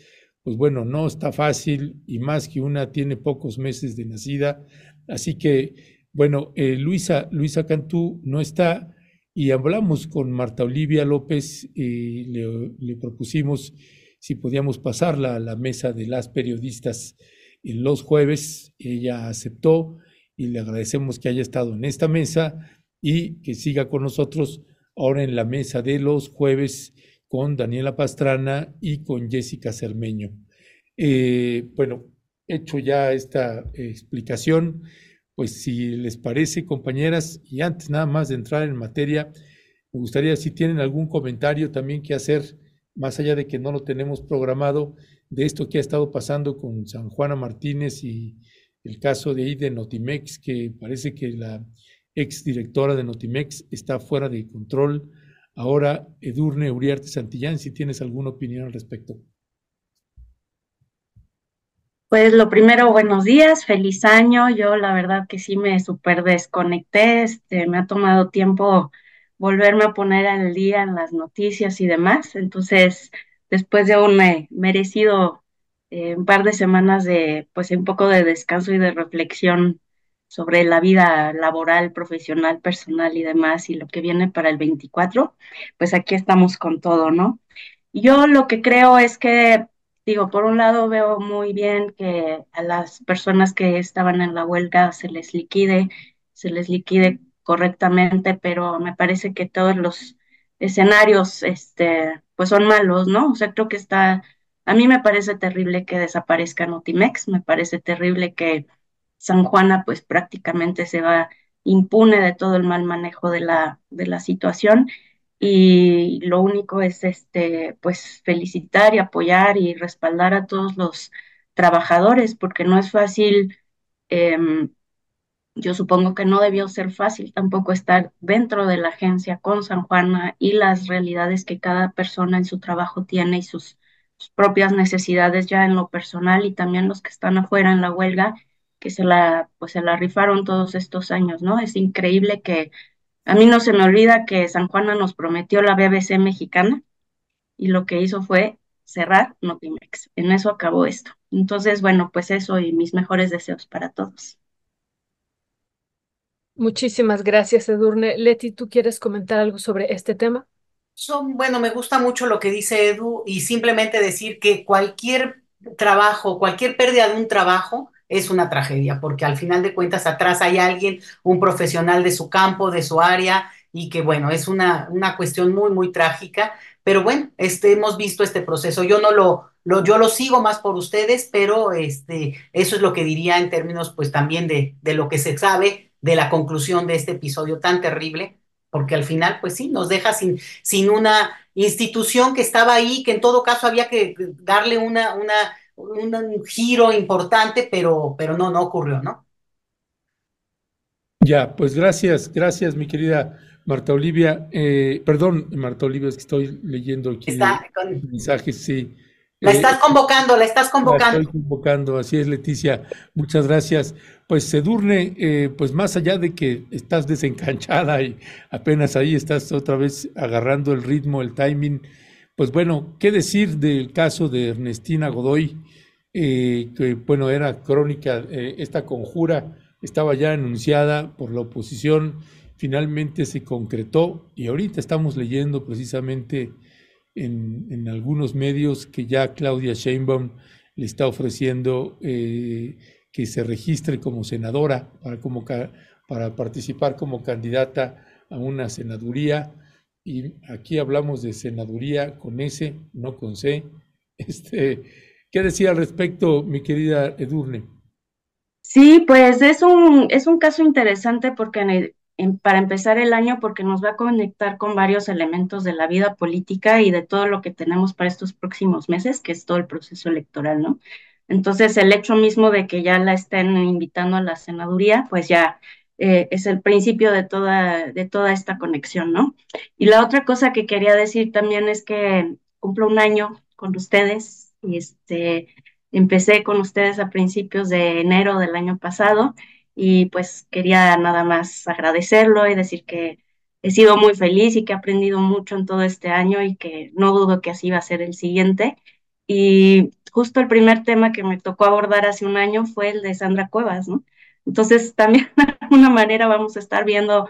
[SPEAKER 3] pues bueno, no está fácil y más que una tiene pocos meses de nacida. Así que bueno, eh, Luisa, Luisa Cantú no está y hablamos con Marta Olivia López y le, propusimos si podíamos pasarla a la mesa de las periodistas en los jueves. Ella aceptó y le agradecemos que haya estado en esta mesa y que siga con nosotros ahora en la mesa de los jueves con Daniela Pastrana y con Jessica Cermeño. Eh, bueno, hecho ya esta explicación, pues si les parece, compañeras, y antes nada más de entrar en materia, me gustaría si tienen algún comentario también que hacer más allá de que no lo tenemos programado, de esto que ha estado pasando con San Juana Martínez y el caso de ahí de Notimex, que parece que la ex directora de Notimex está fuera de control. Ahora, Edurne Uriarte Santillán, si tienes alguna opinión al respecto.
[SPEAKER 5] Pues lo primero, buenos días, feliz año. Yo la verdad que sí me súper desconecté, este, me ha tomado tiempo volverme a poner al día en las noticias y demás. Entonces, después de un eh, merecido eh, un par de semanas de, pues, un poco de descanso y de reflexión sobre la vida laboral, profesional, personal y demás, y lo que viene para el 24, pues aquí estamos con todo, ¿no? Yo lo que creo es que digo, por un lado veo muy bien que a las personas que estaban en la huelga se les liquide, se les liquide correctamente, pero me parece que todos los escenarios, este, pues son malos, ¿no? O sea, creo que está, a mí me parece terrible que desaparezca Notimex, me parece terrible que San Juana, pues prácticamente se va impune de todo el mal manejo de la, de la situación. Y lo único es este pues felicitar y apoyar y respaldar a todos los trabajadores porque no es fácil em, yo supongo que no debió ser fácil tampoco estar dentro de la agencia con San Juana y las realidades que cada persona en su trabajo tiene y sus, sus propias necesidades ya en lo personal y también los que están afuera en la huelga que se la pues se la rifaron todos estos años, ¿no? Es increíble que a mí no se me olvida que San Juana nos prometió la BBC mexicana y lo que hizo fue cerrar Notimex. En eso acabó esto. Entonces, bueno, pues eso y mis mejores deseos para todos.
[SPEAKER 2] Muchísimas gracias, Edurne. Leti, ¿tú quieres comentar algo sobre este tema?
[SPEAKER 6] Son, bueno, me gusta mucho lo que dice Edu y simplemente decir que cualquier trabajo, cualquier pérdida de un trabajo es una tragedia, porque al final de cuentas atrás hay alguien, un profesional de su campo, de su área, y que bueno, es una, una cuestión muy, muy trágica, pero bueno, este, hemos visto este proceso. Yo no lo, lo, yo lo sigo más por ustedes, pero este, eso es lo que diría en términos pues también de, de lo que se sabe de la conclusión de este episodio tan terrible, porque al final pues sí, nos deja sin, sin una institución que estaba ahí, que en todo caso había que darle una, una un, giro importante, pero, pero no, no ocurrió, ¿no?
[SPEAKER 3] Ya, pues gracias, gracias, mi querida Marta Olivia. Eh, perdón, Marta Olivia, es que estoy leyendo aquí
[SPEAKER 6] Está con...
[SPEAKER 3] mensajes, sí.
[SPEAKER 6] La eh, estás convocando, la estás convocando.
[SPEAKER 3] La estoy convocando, así es, Leticia. Muchas gracias. Pues Sedurne, eh, pues más allá de que estás desencanchada y apenas ahí estás otra vez agarrando el ritmo, el timing, pues bueno, ¿qué decir del caso de Ernestina Godoy? Eh, que bueno, era crónica, eh, esta conjura estaba ya anunciada por la oposición, finalmente se concretó y ahorita estamos leyendo precisamente en, algunos medios que ya Claudia Sheinbaum le está ofreciendo eh, que se registre como senadora para, como, para participar como candidata a una senaduría y aquí hablamos de senaduría con S, no con C. Este, ¿Qué decía al respecto, mi querida Edurne?
[SPEAKER 5] Sí, pues es un, es un caso interesante porque para empezar el año, porque nos va a conectar con varios elementos de la vida política y de todo lo que tenemos para estos próximos meses, que es todo el proceso electoral, ¿no? Entonces, el hecho mismo de que ya la estén invitando a la senaduría, pues ya eh, es el principio de toda, de toda esta conexión, ¿no? Y la otra cosa que quería decir también es que cumplo un año con ustedes este, empecé con ustedes a principios de enero del año pasado y pues quería nada más agradecerlo y decir que he sido muy feliz y que he aprendido mucho en todo este año y que no dudo que así va a ser el siguiente. Y justo el primer tema que me tocó abordar hace un año fue el de Sandra Cuevas, ¿no? Entonces, también de alguna manera vamos a estar viendo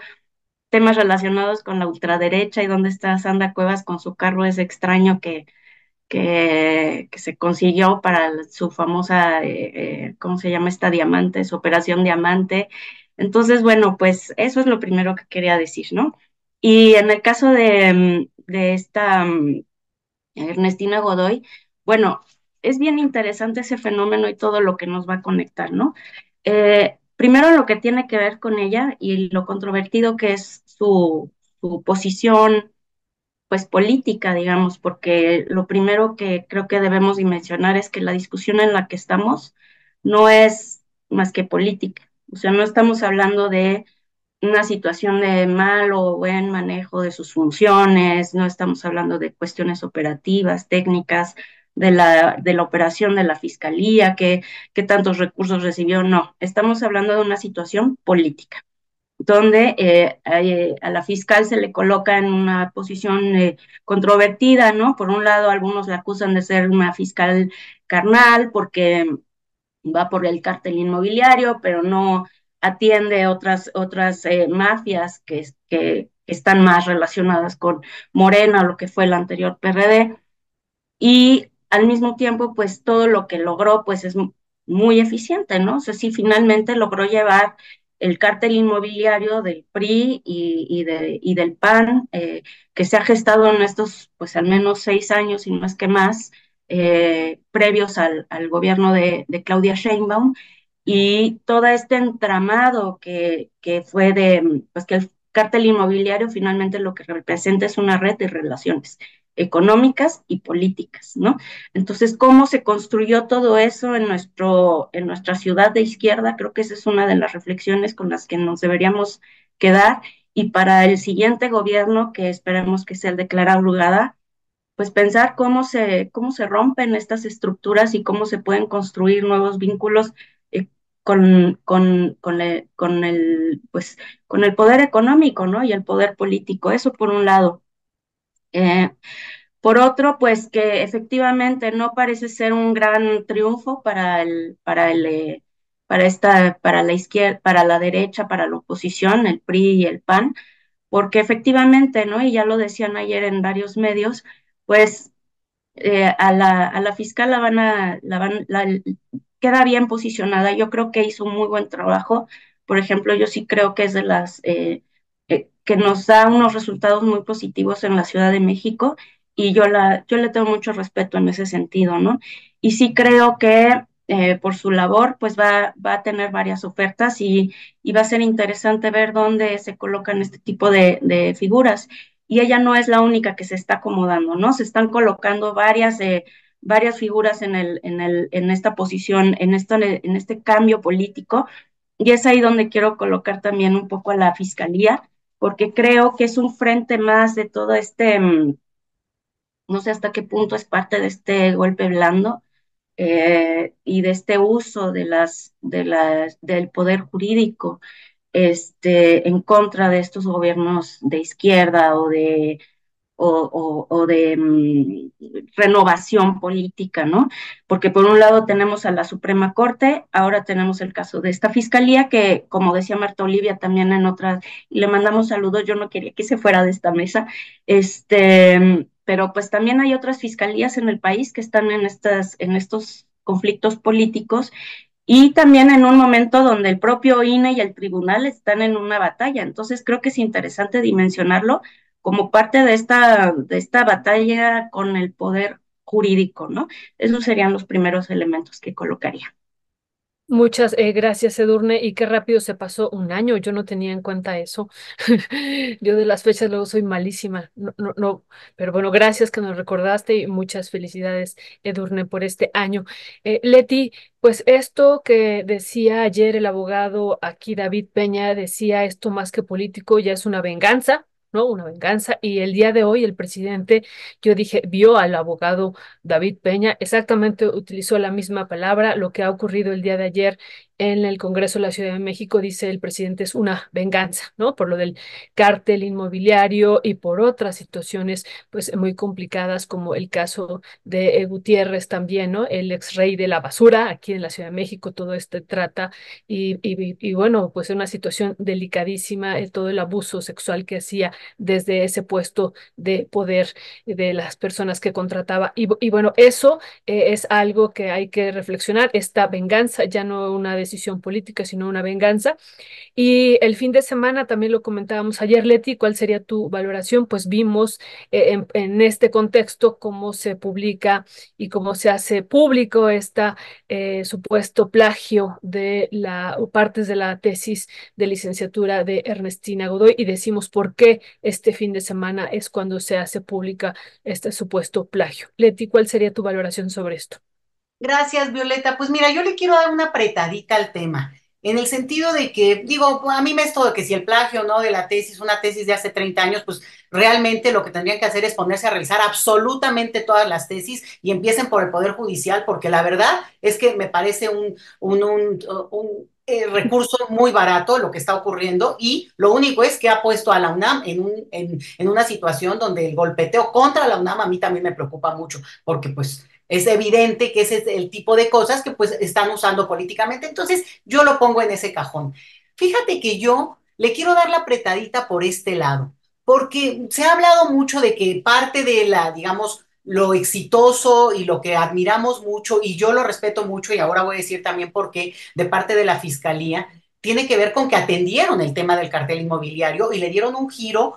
[SPEAKER 5] temas relacionados con la ultraderecha y dónde está Sandra Cuevas con su carro ese extraño que, que, se consiguió para su famosa, eh, eh, ¿cómo se llama esta diamante? Su operación diamante. Entonces, bueno, pues eso es lo primero que quería decir, ¿no? Y en el caso de, de esta mm, Ernestina Godoy, bueno, es bien interesante ese fenómeno y todo lo que nos va a conectar, ¿no? Eh, primero lo que tiene que ver con ella y lo controvertido que es su, posición, pues política, digamos, porque lo primero que creo que debemos dimensionar es que la discusión en la que estamos no es más que política. O sea, no estamos hablando de una situación de mal o buen manejo de sus funciones, no estamos hablando de cuestiones operativas, técnicas, de la, de la operación de la fiscalía, que, tantos recursos recibió, no, estamos hablando de una situación política donde eh, eh, a la fiscal se le coloca en una posición eh, controvertida, ¿no? Por un lado, algunos la acusan de ser una fiscal carnal porque va por el cártel inmobiliario, pero no atiende otras, otras mafias que, que, están más relacionadas con Morena, lo que fue el anterior PRD. Y al mismo tiempo, pues todo lo que logró, pues es muy eficiente, ¿no? O sea, sí, finalmente logró llevar el cártel inmobiliario del PRI y, y del PAN, eh, que se ha gestado en estos, pues al menos seis años y más que más, eh, previos al, al gobierno de, de, Claudia Sheinbaum, y todo este entramado que, que fue de, pues que cártel inmobiliario finalmente lo que representa es una red de relaciones económicas y políticas, ¿no? Entonces, ¿cómo se construyó todo eso en, nuestro, en nuestra ciudad de izquierda? Creo que esa es una de las reflexiones con las que nos deberíamos quedar. Y para el siguiente gobierno, que esperemos que sea el declarado Lugada, pues pensar cómo se, cómo se rompen estas estructuras y cómo se pueden construir nuevos vínculos con, con, con, con, el, pues, con el poder económico, ¿no? Y el poder político. Eso por un lado. Eh, por otro, pues que efectivamente no parece ser un gran triunfo para el, para el, eh, para esta, para la izquierda, para la derecha, para la oposición, el PRI y el PAN, porque efectivamente, ¿no? Y ya lo decían ayer en varios medios, pues eh, a, la, a la fiscal la van a, la van, la, queda bien posicionada. Yo creo que hizo un muy buen trabajo. Por ejemplo, yo sí creo que es de las que nos da unos resultados muy positivos en la Ciudad de México y yo, la, yo le tengo mucho respeto en ese sentido, ¿no? Y sí creo que eh, por su labor, pues va, va a tener varias ofertas y, y, va a ser interesante ver dónde se colocan este tipo de, de, figuras. Y ella no es la única que se está acomodando, ¿no? Se están colocando varias, eh, varias figuras en, el, en, el, en esta posición, en, esto, en este cambio político. Y es ahí donde quiero colocar también un poco a la fiscalía, porque creo que es un frente más de todo este, mm, no sé hasta qué punto es parte de este golpe blando eh, y de este uso de las, de las, del poder jurídico este, en contra de estos gobiernos de izquierda o de o, de mm, renovación política, ¿no? Porque por un lado tenemos a la Suprema Corte, ahora tenemos el caso de esta fiscalía que, como decía Marta Olivia también en otras, le mandamos saludos, yo no quería que se fuera de esta mesa, este, pero pues también hay otras fiscalías en el país que están en, estas, en estos conflictos políticos y también en un momento donde el propio INE y el tribunal están en una batalla. Entonces creo que es interesante dimensionarlo como parte de esta, de esta batalla con el poder jurídico, ¿no? Esos serían los primeros elementos que colocaría.
[SPEAKER 2] Muchas eh, gracias, Edurne. Y qué rápido se pasó un año. Yo no tenía en cuenta eso. Yo de las fechas luego soy malísima. No, no, no. Pero bueno, gracias que nos recordaste y muchas felicidades, Edurne, por este año. Eh, Leti, pues esto que decía ayer el abogado aquí, David Peña, decía esto más que político, ya es una venganza ¿no? Una venganza. Y el día de hoy el presidente, yo dije, vio al abogado David Peña, exactamente utilizó la misma palabra, lo que ha ocurrido el día de ayer en el Congreso de la Ciudad de México, dice el presidente, es una venganza, ¿no? Por lo del cártel inmobiliario y por otras situaciones, pues muy complicadas, como el caso de Gutiérrez también, ¿no? El ex rey de la basura aquí en la Ciudad de México, todo este trata y, y, bueno, pues una situación delicadísima, eh, todo el abuso sexual que hacía desde ese puesto de poder de las personas que contrataba. Y, bueno, eso eh, es algo que hay que reflexionar, esta venganza, ya no una decisión política, sino una venganza. Y el fin de semana también lo comentábamos ayer, Leti, ¿cuál sería tu valoración? Pues vimos eh, en, este contexto cómo se publica y cómo se hace público este supuesto plagio de la partes de la tesis de licenciatura de Ernestina Godoy y decimos por qué este fin de semana es cuando se hace pública este supuesto plagio. Leti, ¿cuál sería tu valoración sobre esto?
[SPEAKER 6] Gracias, Violeta. Pues mira, yo le quiero dar una apretadita al tema, en el sentido de que, digo, a mí me es todo que si el plagio no de la tesis, una tesis de hace 30 años, pues realmente lo que tendrían que hacer es ponerse a revisar absolutamente todas las tesis y empiecen por el Poder Judicial, porque la verdad es que me parece un, un, un, eh, recurso muy barato lo que está ocurriendo y lo único es que ha puesto a la UNAM en, un, en, en una situación donde el golpeteo contra la UNAM a mí también me preocupa mucho, porque pues es evidente que ese es el tipo de cosas que pues están usando políticamente. Entonces yo lo pongo en ese cajón. Fíjate que yo le quiero dar la apretadita por este lado, porque se ha hablado mucho de que parte de la, digamos, lo exitoso y lo que admiramos mucho, y yo lo respeto mucho, y ahora voy a decir también por qué, de parte de la Fiscalía, tiene que ver con que atendieron el tema del cartel inmobiliario y le dieron un giro,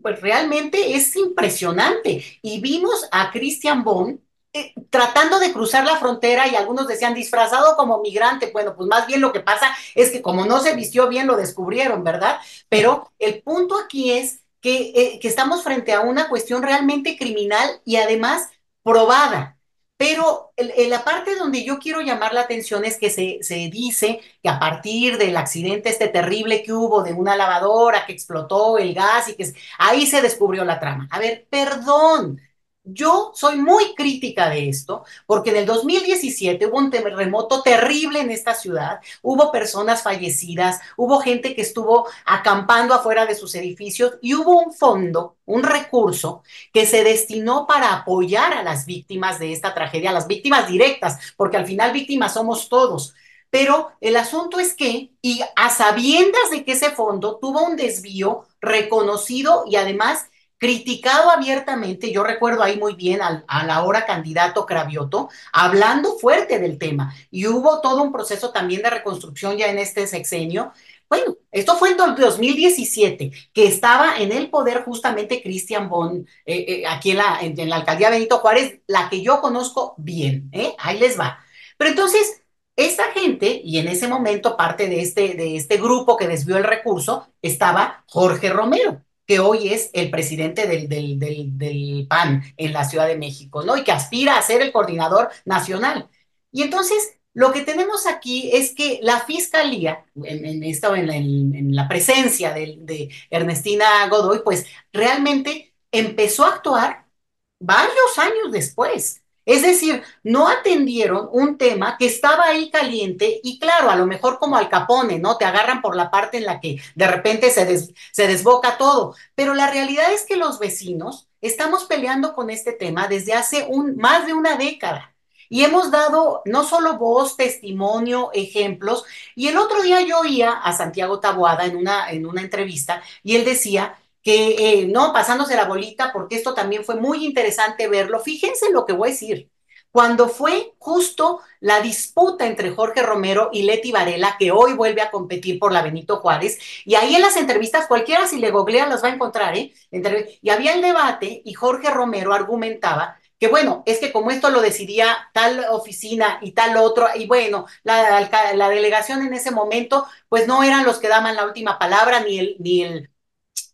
[SPEAKER 6] pues realmente es impresionante. Y vimos a Christian Bond eh, tratando de cruzar la frontera y algunos decían disfrazado como migrante. Bueno, pues más bien lo que pasa es que como no se vistió bien, lo descubrieron, ¿verdad? Pero el punto aquí es que, eh, que estamos frente a una cuestión realmente criminal y además probada. Pero en la parte donde yo quiero llamar la atención es que se, se, dice que a partir del accidente este terrible que hubo de una lavadora que explotó el gas y que ahí se descubrió la trama. A ver, perdón, yo soy muy crítica de esto porque en el 2017 hubo un terremoto terrible en esta ciudad, hubo personas fallecidas, hubo gente que estuvo acampando afuera de sus edificios y hubo un fondo, un recurso que se destinó para apoyar a las víctimas de esta tragedia, a las víctimas directas, porque al final víctimas somos todos. Pero el asunto es que, y a sabiendas de que ese fondo tuvo un desvío reconocido y además criticado abiertamente, yo recuerdo ahí muy bien al, al, ahora candidato Cravioto, hablando fuerte del tema, y hubo todo un proceso también de reconstrucción ya en este sexenio. Bueno, esto fue en 2017, que estaba en el poder justamente Cristian Bon, eh, eh, aquí la, en la, alcaldía Benito Juárez, la que yo conozco bien, ¿eh? ahí les va. Pero entonces, esta gente, y en ese momento parte de este, de este grupo que desvió el recurso, estaba Jorge Romero que hoy es el presidente del, del, del, PAN en la Ciudad de México, ¿no? Y que aspira a ser el coordinador nacional. Y entonces, lo que tenemos aquí es que la fiscalía, en, en, en, la, en la presencia de Ernestina Godoy, pues realmente empezó a actuar varios años después. Es decir, no atendieron un tema que estaba ahí caliente y claro, a lo mejor como al capone, ¿no? Te agarran por la parte en la que de repente se, se desboca todo. Pero la realidad es que los vecinos estamos peleando con este tema desde hace más de una década. Y hemos dado no solo voz, testimonio, ejemplos. Y el otro día yo oía a Santiago Taboada en una, en una entrevista y él decía que eh, no, pasándose la bolita, porque esto también fue muy interesante verlo. Fíjense lo que voy a decir. Cuando fue justo la disputa entre Jorge Romero y Leti Varela, que hoy vuelve a competir por la Benito Juárez, y ahí en las entrevistas, cualquiera si le googlea las va a encontrar, ¿eh? Y había el debate y Jorge Romero argumentaba que bueno, es que como esto lo decidía tal oficina y tal otro, y bueno, la, la, delegación en ese momento, pues no eran los que daban la última palabra, ni el, ni el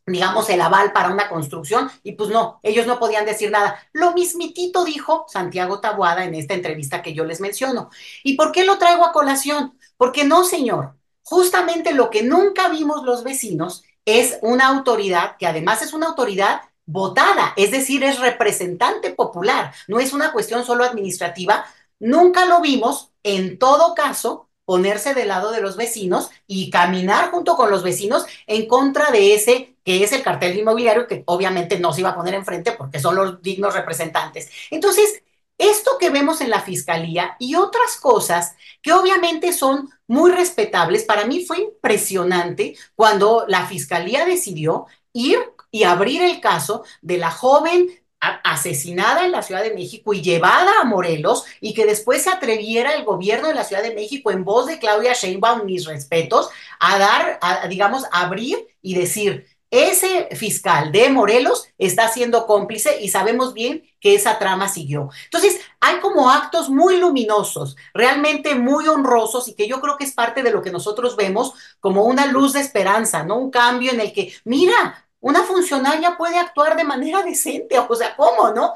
[SPEAKER 6] digamos, el aval para una construcción, y pues no, ellos no podían decir nada. Lo mismitito dijo Santiago Tabuada en esta entrevista que yo les menciono. ¿Y por qué lo traigo a colación? Porque no, señor, justamente lo que nunca vimos los vecinos es una autoridad que además es una autoridad votada, es decir, es representante popular, no es una cuestión solo administrativa. Nunca lo vimos, en todo caso, ponerse del lado de los vecinos y caminar junto con los vecinos en contra de ese que es el cartel inmobiliario, que obviamente no se iba a poner enfrente porque son los dignos representantes. Entonces, esto que vemos en la fiscalía y otras cosas que obviamente son muy respetables, para mí fue impresionante cuando la fiscalía decidió ir y abrir el caso de la joven asesinada en la Ciudad de México y llevada a Morelos y que después se atreviera el gobierno de la Ciudad de México en voz de Claudia Sheinbaum, mis respetos, a dar, digamos, abrir y decir, ese fiscal de Morelos está siendo cómplice y sabemos bien que esa trama siguió. Entonces, hay como actos muy luminosos, realmente muy honrosos y que yo creo que es parte de lo que nosotros vemos como una luz de esperanza, ¿no? Un cambio en el que, mira, una funcionaria puede actuar de manera decente, o sea, ¿cómo, no?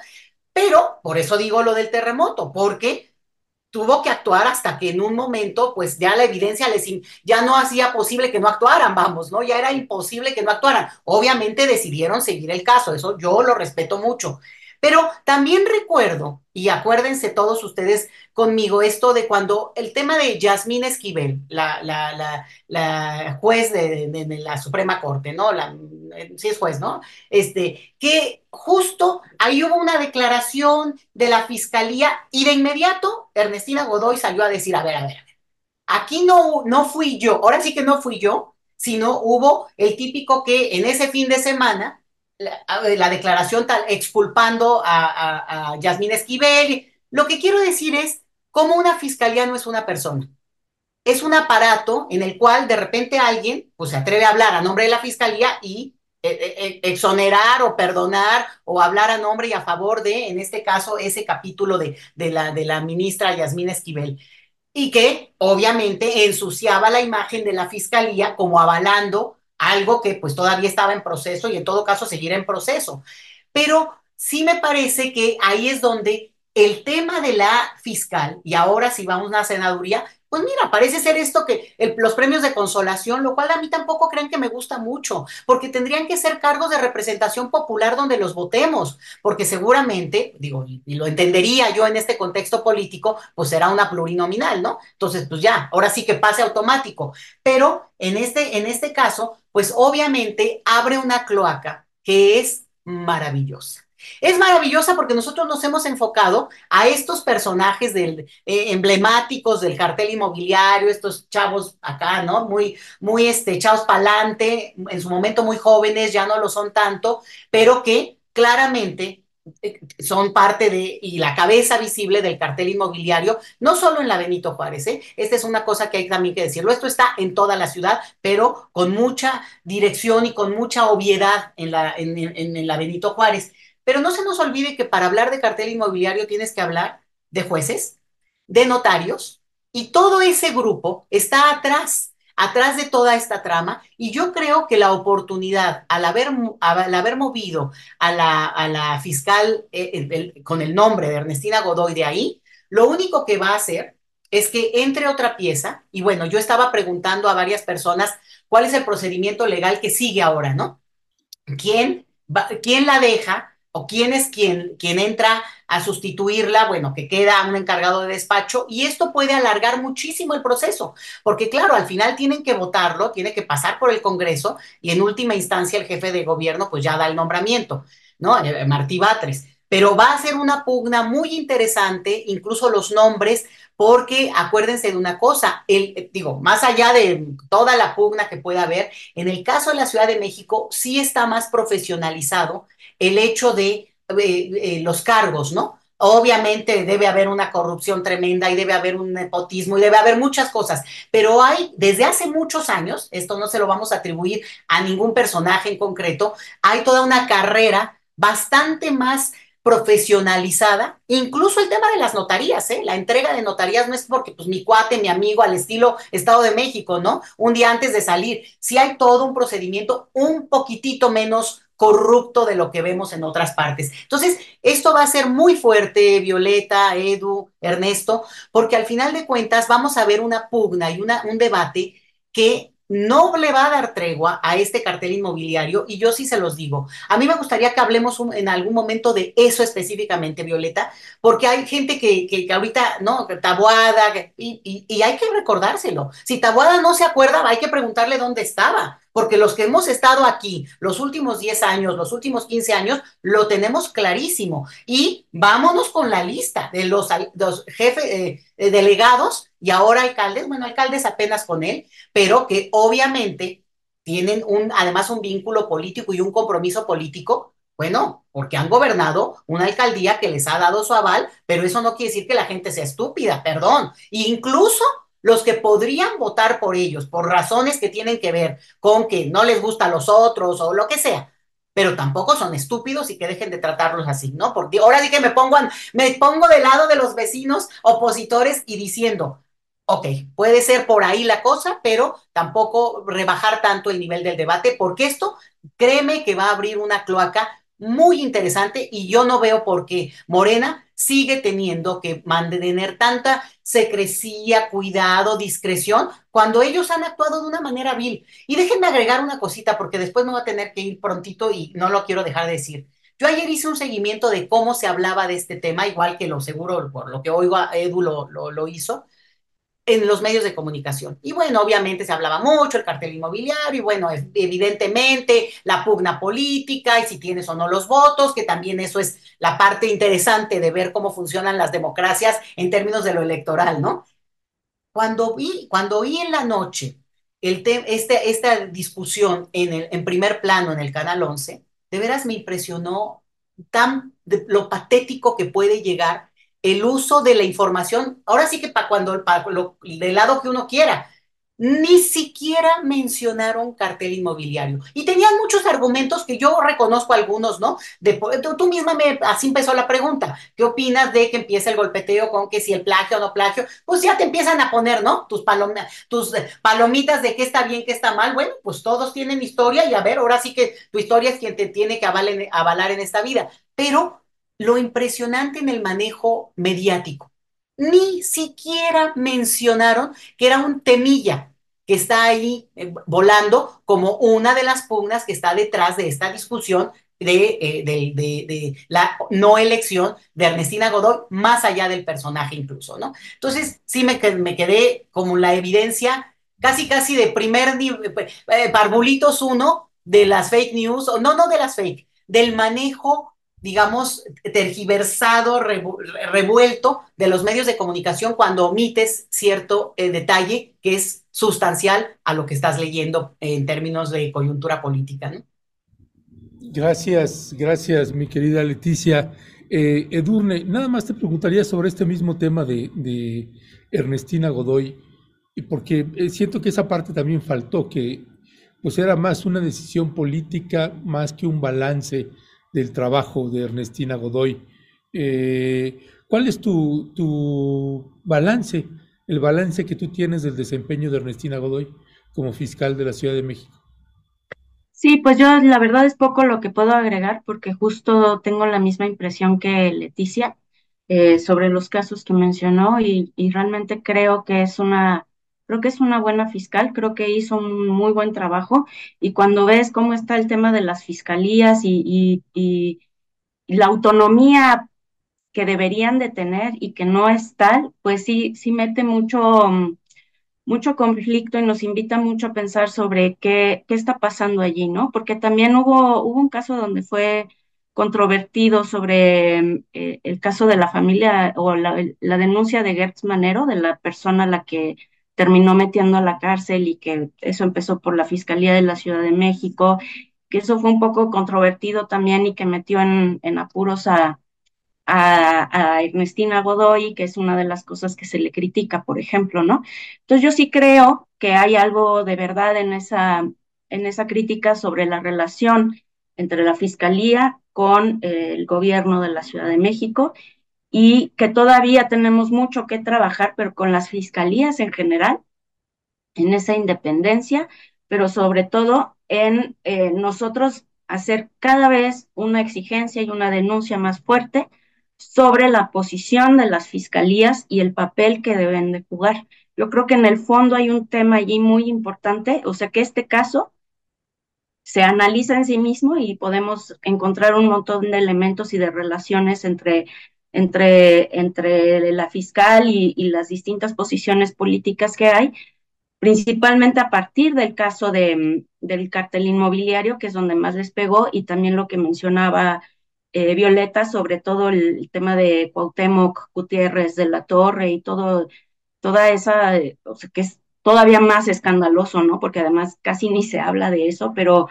[SPEAKER 6] Pero, por eso digo lo del terremoto, porque tuvo que actuar hasta que en un momento, pues ya la evidencia les ya no hacía posible que no actuaran, vamos, ¿no? Ya era imposible que no actuaran. Obviamente decidieron seguir el caso, eso yo lo respeto mucho. Pero también recuerdo, y acuérdense todos ustedes conmigo, esto de cuando el tema de Yasmín Esquivel, la, la, la, la juez de, de, la Suprema Corte, ¿no? La, sí es juez, ¿no? Este, que justo ahí hubo una declaración de la fiscalía y de inmediato Ernestina Godoy salió a decir, a ver, a ver, a ver, aquí no, no fui yo, ahora sí que no fui yo, sino hubo el típico que en ese fin de semana la, la, declaración tal, exculpando a, a, a Yasmín Esquivel. Lo que quiero decir es cómo una fiscalía no es una persona. Es un aparato en el cual de repente alguien pues, se atreve a hablar a nombre de la fiscalía y eh, eh, exonerar o perdonar o hablar a nombre y a favor de, en este caso, ese capítulo de, de, la, de la ministra Yasmín Esquivel. Y que obviamente ensuciaba la imagen de la fiscalía como avalando algo que pues todavía estaba en proceso y en todo caso seguirá en proceso. Pero sí me parece que ahí es donde el tema de la fiscal, y ahora si vamos a una senaduría, pues mira, parece ser esto que el, los premios de consolación, lo cual a mí tampoco creen que me gusta mucho, porque tendrían que ser cargos de representación popular donde los votemos, porque seguramente, digo, y lo entendería yo en este contexto político, pues será una plurinominal, ¿no? Entonces, pues ya, ahora sí que pase automático. Pero en este, en este caso, pues obviamente abre una cloaca que es maravillosa. Es maravillosa porque nosotros nos hemos enfocado a estos personajes del, eh, emblemáticos del cartel inmobiliario, estos chavos acá, ¿no? Muy, muy este, echados para adelante, en su momento muy jóvenes, ya no lo son tanto, pero que claramente son parte de y la cabeza visible del cartel inmobiliario, no solo en la Benito Juárez, ¿eh? esta es una cosa que hay también que decirlo, esto está en toda la ciudad, pero con mucha dirección y con mucha obviedad en la, en, en, en la Benito Juárez. Pero no se nos olvide que para hablar de cartel inmobiliario tienes que hablar de jueces, de notarios, y todo ese grupo está atrás, atrás de toda esta trama, y yo creo que la oportunidad, al haber, al haber movido a la, a la fiscal eh, con el nombre de Ernestina Godoy de ahí, lo único que va a hacer es que entre otra pieza, y bueno, yo estaba preguntando a varias personas cuál es el procedimiento legal que sigue ahora, ¿no? ¿Quién, va, quién la deja? o quién es quien, quien entra a sustituirla, bueno, que queda un encargado de despacho y esto puede alargar muchísimo el proceso, porque claro, al final tienen que votarlo, tiene que pasar por el Congreso y en última instancia el jefe de gobierno pues ya da el nombramiento, ¿no? Eh, Martí Batres. Pero va a ser una pugna muy interesante, incluso los nombres, porque acuérdense de una cosa, el, digo, más allá de toda la pugna que pueda haber, en el caso de la Ciudad de México sí está más profesionalizado el hecho de eh, los cargos, ¿no? Obviamente debe haber una corrupción tremenda y debe haber un nepotismo y debe haber muchas cosas, pero hay desde hace muchos años, esto no se lo vamos a atribuir a ningún personaje en concreto, hay toda una carrera bastante más profesionalizada, incluso el tema de las notarías, ¿eh? La entrega de notarías no es porque pues mi cuate, mi amigo al estilo Estado de México, ¿no? Un día antes de salir, sí hay todo un procedimiento un poquitito menos corrupto de lo que vemos en otras partes. Entonces, esto va a ser muy fuerte, Violeta, Edu, Ernesto, porque al final de cuentas vamos a ver una pugna y una, un debate que no le va a dar tregua a este cartel inmobiliario y yo sí se los digo. A mí me gustaría que hablemos en algún momento de eso específicamente, Violeta, porque hay gente que, que, que ahorita, ¿no? Tabuada, y, y, y, hay que recordárselo. Si Tabuada no se acuerda, hay que preguntarle dónde estaba, porque los que hemos estado aquí los últimos 10 años, los últimos 15 años, lo tenemos clarísimo. Y vámonos con la lista de los, jefes, eh, delegados y ahora alcaldes, bueno, alcaldes apenas con él, pero que obviamente tienen un, además un vínculo político y un compromiso político, bueno, porque han gobernado una alcaldía que les ha dado su aval, pero eso no quiere decir que la gente sea estúpida, perdón. Incluso los que podrían votar por ellos, por razones que tienen que ver con que no les gustan los otros o lo que sea, pero tampoco son estúpidos y que dejen de tratarlos así, ¿no? Porque ahora sí que me pongo, me pongo del lado de los vecinos opositores y diciendo, ok, puede ser por ahí la cosa, pero tampoco rebajar tanto el nivel del debate, porque esto créeme que va a abrir una cloaca muy interesante y yo no veo por qué Morena sigue teniendo que mantener tanta secrecía, cuidado, discreción, cuando ellos han actuado de una manera vil. Y déjenme agregar una cosita, porque después me voy a tener que ir prontito y no lo quiero dejar de decir. Yo ayer hice un seguimiento de cómo se hablaba de este tema, igual que lo seguro, por lo que oigo, Edu lo, lo, lo hizo, en los medios de comunicación. Y bueno, obviamente se hablaba mucho el cartel inmobiliario y bueno, evidentemente la pugna política y si tienes o no los votos, que también eso es la parte interesante de ver cómo funcionan las democracias en términos de lo electoral, ¿no? Cuando vi, cuando vi en la noche el este, esta discusión en, el, en primer plano en el Canal 11, de veras me impresionó tan de, lo patético que puede llegar el uso de la información, ahora sí que para cuando, para lo, del lado que uno quiera, ni siquiera mencionaron cartel inmobiliario. Y tenían muchos argumentos que yo reconozco algunos, ¿no? De, tú, tú, misma me, así empezó la pregunta. ¿Qué opinas de que empiece el golpeteo con que si el plagio o no plagio? Pues ya te empiezan a poner, ¿no? Tus, palom tus palomitas de qué está bien, qué está mal. Bueno, pues todos tienen historia y a ver, ahora sí que tu historia es quien te tiene que avalar avalar en esta vida. Pero lo impresionante en el manejo mediático. Ni siquiera mencionaron que era un temilla que está ahí eh, volando como una de las pugnas que está detrás de esta discusión de, eh, de, la no elección de Ernestina Godoy, más allá del personaje incluso, ¿no? Entonces, sí me, quedé como la evidencia casi, casi de primer nivel, eh, Barbulitos uno de las fake news, no, no de las fake, del manejo digamos, tergiversado, revuelto de los medios de comunicación cuando omites cierto eh, detalle que es sustancial a lo que estás leyendo en términos de coyuntura política.
[SPEAKER 3] Gracias, gracias, mi querida Leticia. Eh, Edurne, nada más te preguntaría sobre este mismo tema de, de Ernestina Godoy, porque eh, siento que esa parte también faltó, que pues era más una decisión política más que un balance del trabajo de Ernestina Godoy. Eh, ¿Cuál es tu, tu, balance, el balance que tú tienes del desempeño de Ernestina Godoy como fiscal de la Ciudad de México?
[SPEAKER 5] Sí, pues yo la verdad es poco lo que puedo agregar porque justo tengo la misma impresión que Leticia eh, sobre los casos que mencionó y, y realmente creo que es una Creo que es una buena fiscal, creo que hizo un muy buen trabajo y cuando ves cómo está el tema de las fiscalías y, y, y, y la autonomía que deberían de tener y que no es tal, pues sí, sí mete mucho, mucho conflicto y nos invita mucho a pensar sobre qué, qué está pasando allí, ¿no? Porque también hubo, hubo un caso donde fue controvertido sobre eh, el caso de la familia o la, la, denuncia de Gertz Manero, de la persona a la que terminó metiendo a la cárcel y que eso empezó por la Fiscalía de la Ciudad de México, que eso fue un poco controvertido también y que metió en, apuros a, a, Ernestina Godoy, que es una de las cosas que se le critica, por ejemplo, ¿no? Entonces yo sí creo que hay algo de verdad en esa, en esa crítica sobre la relación entre la Fiscalía con el gobierno de la Ciudad de México y que todavía tenemos mucho que trabajar, pero con las fiscalías en general, en esa independencia, pero sobre todo en eh, nosotros hacer cada vez una exigencia y una denuncia más fuerte sobre la posición de las fiscalías y el papel que deben de jugar. Yo creo que en el fondo hay un tema allí muy importante, o sea que este caso se analiza en sí mismo y podemos encontrar un montón de elementos y de relaciones entre entre, entre la fiscal y, y, las distintas posiciones políticas que hay, principalmente a partir del caso de, del cartel inmobiliario, que es donde más les pegó, y también lo que mencionaba eh, Violeta sobre todo el, tema de Cuauhtémoc Gutiérrez de la Torre y todo, toda esa, o sea, que es todavía más escandaloso, ¿no? Porque además casi ni se habla de eso, pero,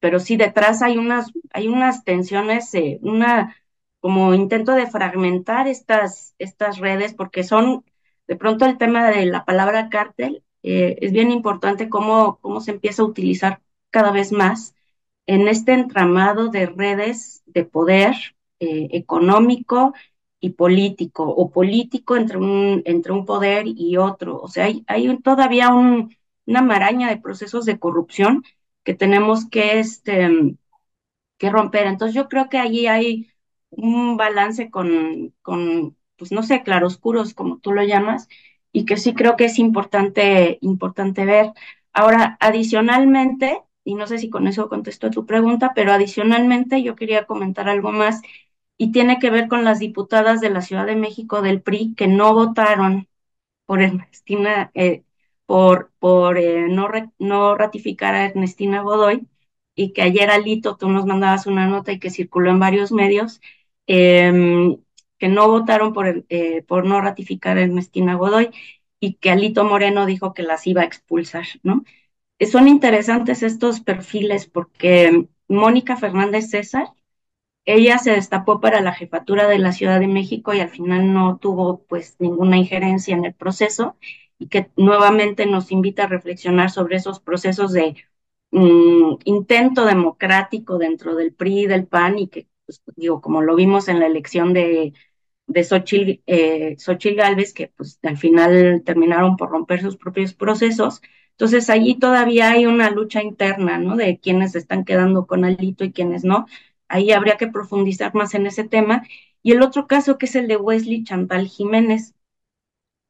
[SPEAKER 5] pero sí detrás hay unas, hay unas tensiones, eh, una como intento de fragmentar estas, estas redes, porque son, de pronto el tema de la palabra cártel eh, es bien importante cómo, cómo se empieza a utilizar cada vez más en este entramado de redes de poder eh, económico y político, o político entre un, entre un poder y otro. O sea, hay, hay todavía un, una maraña de procesos de corrupción que tenemos que, este, que romper. Entonces yo creo que allí hay un balance con, con, pues no sé, claroscuros, como tú lo llamas, y que sí creo que es importante, importante ver. Ahora, adicionalmente, y no sé si con eso contesto tu pregunta, pero adicionalmente yo quería comentar algo más y tiene que ver con las diputadas de la Ciudad de México del PRI que no votaron por Ernestina, eh, por, por eh, no, no ratificar a Ernestina Godoy y que ayer Alito tú nos mandabas una nota y que circuló en varios medios, em, que no votaron por, eh, por no ratificar a Ernestina Godoy y que Alito Moreno dijo que las iba a expulsar, ¿no? Son interesantes estos perfiles porque Mónica Fernández César, ella se destapó para la jefatura de la Ciudad de México y al final no tuvo pues ninguna injerencia en el proceso y que nuevamente nos invita a reflexionar sobre esos procesos de um, intento democrático dentro del PRI, del PAN y que, pues, digo, como lo vimos en la elección de, de Xochitl, eh, Galvez, que pues al final terminaron por romper sus propios procesos. Entonces allí todavía hay una lucha interna, ¿no? De quienes están quedando con Alito y quienes no. Ahí habría que profundizar más en ese tema. Y el otro caso que es el de Wesley Chantal Jiménez,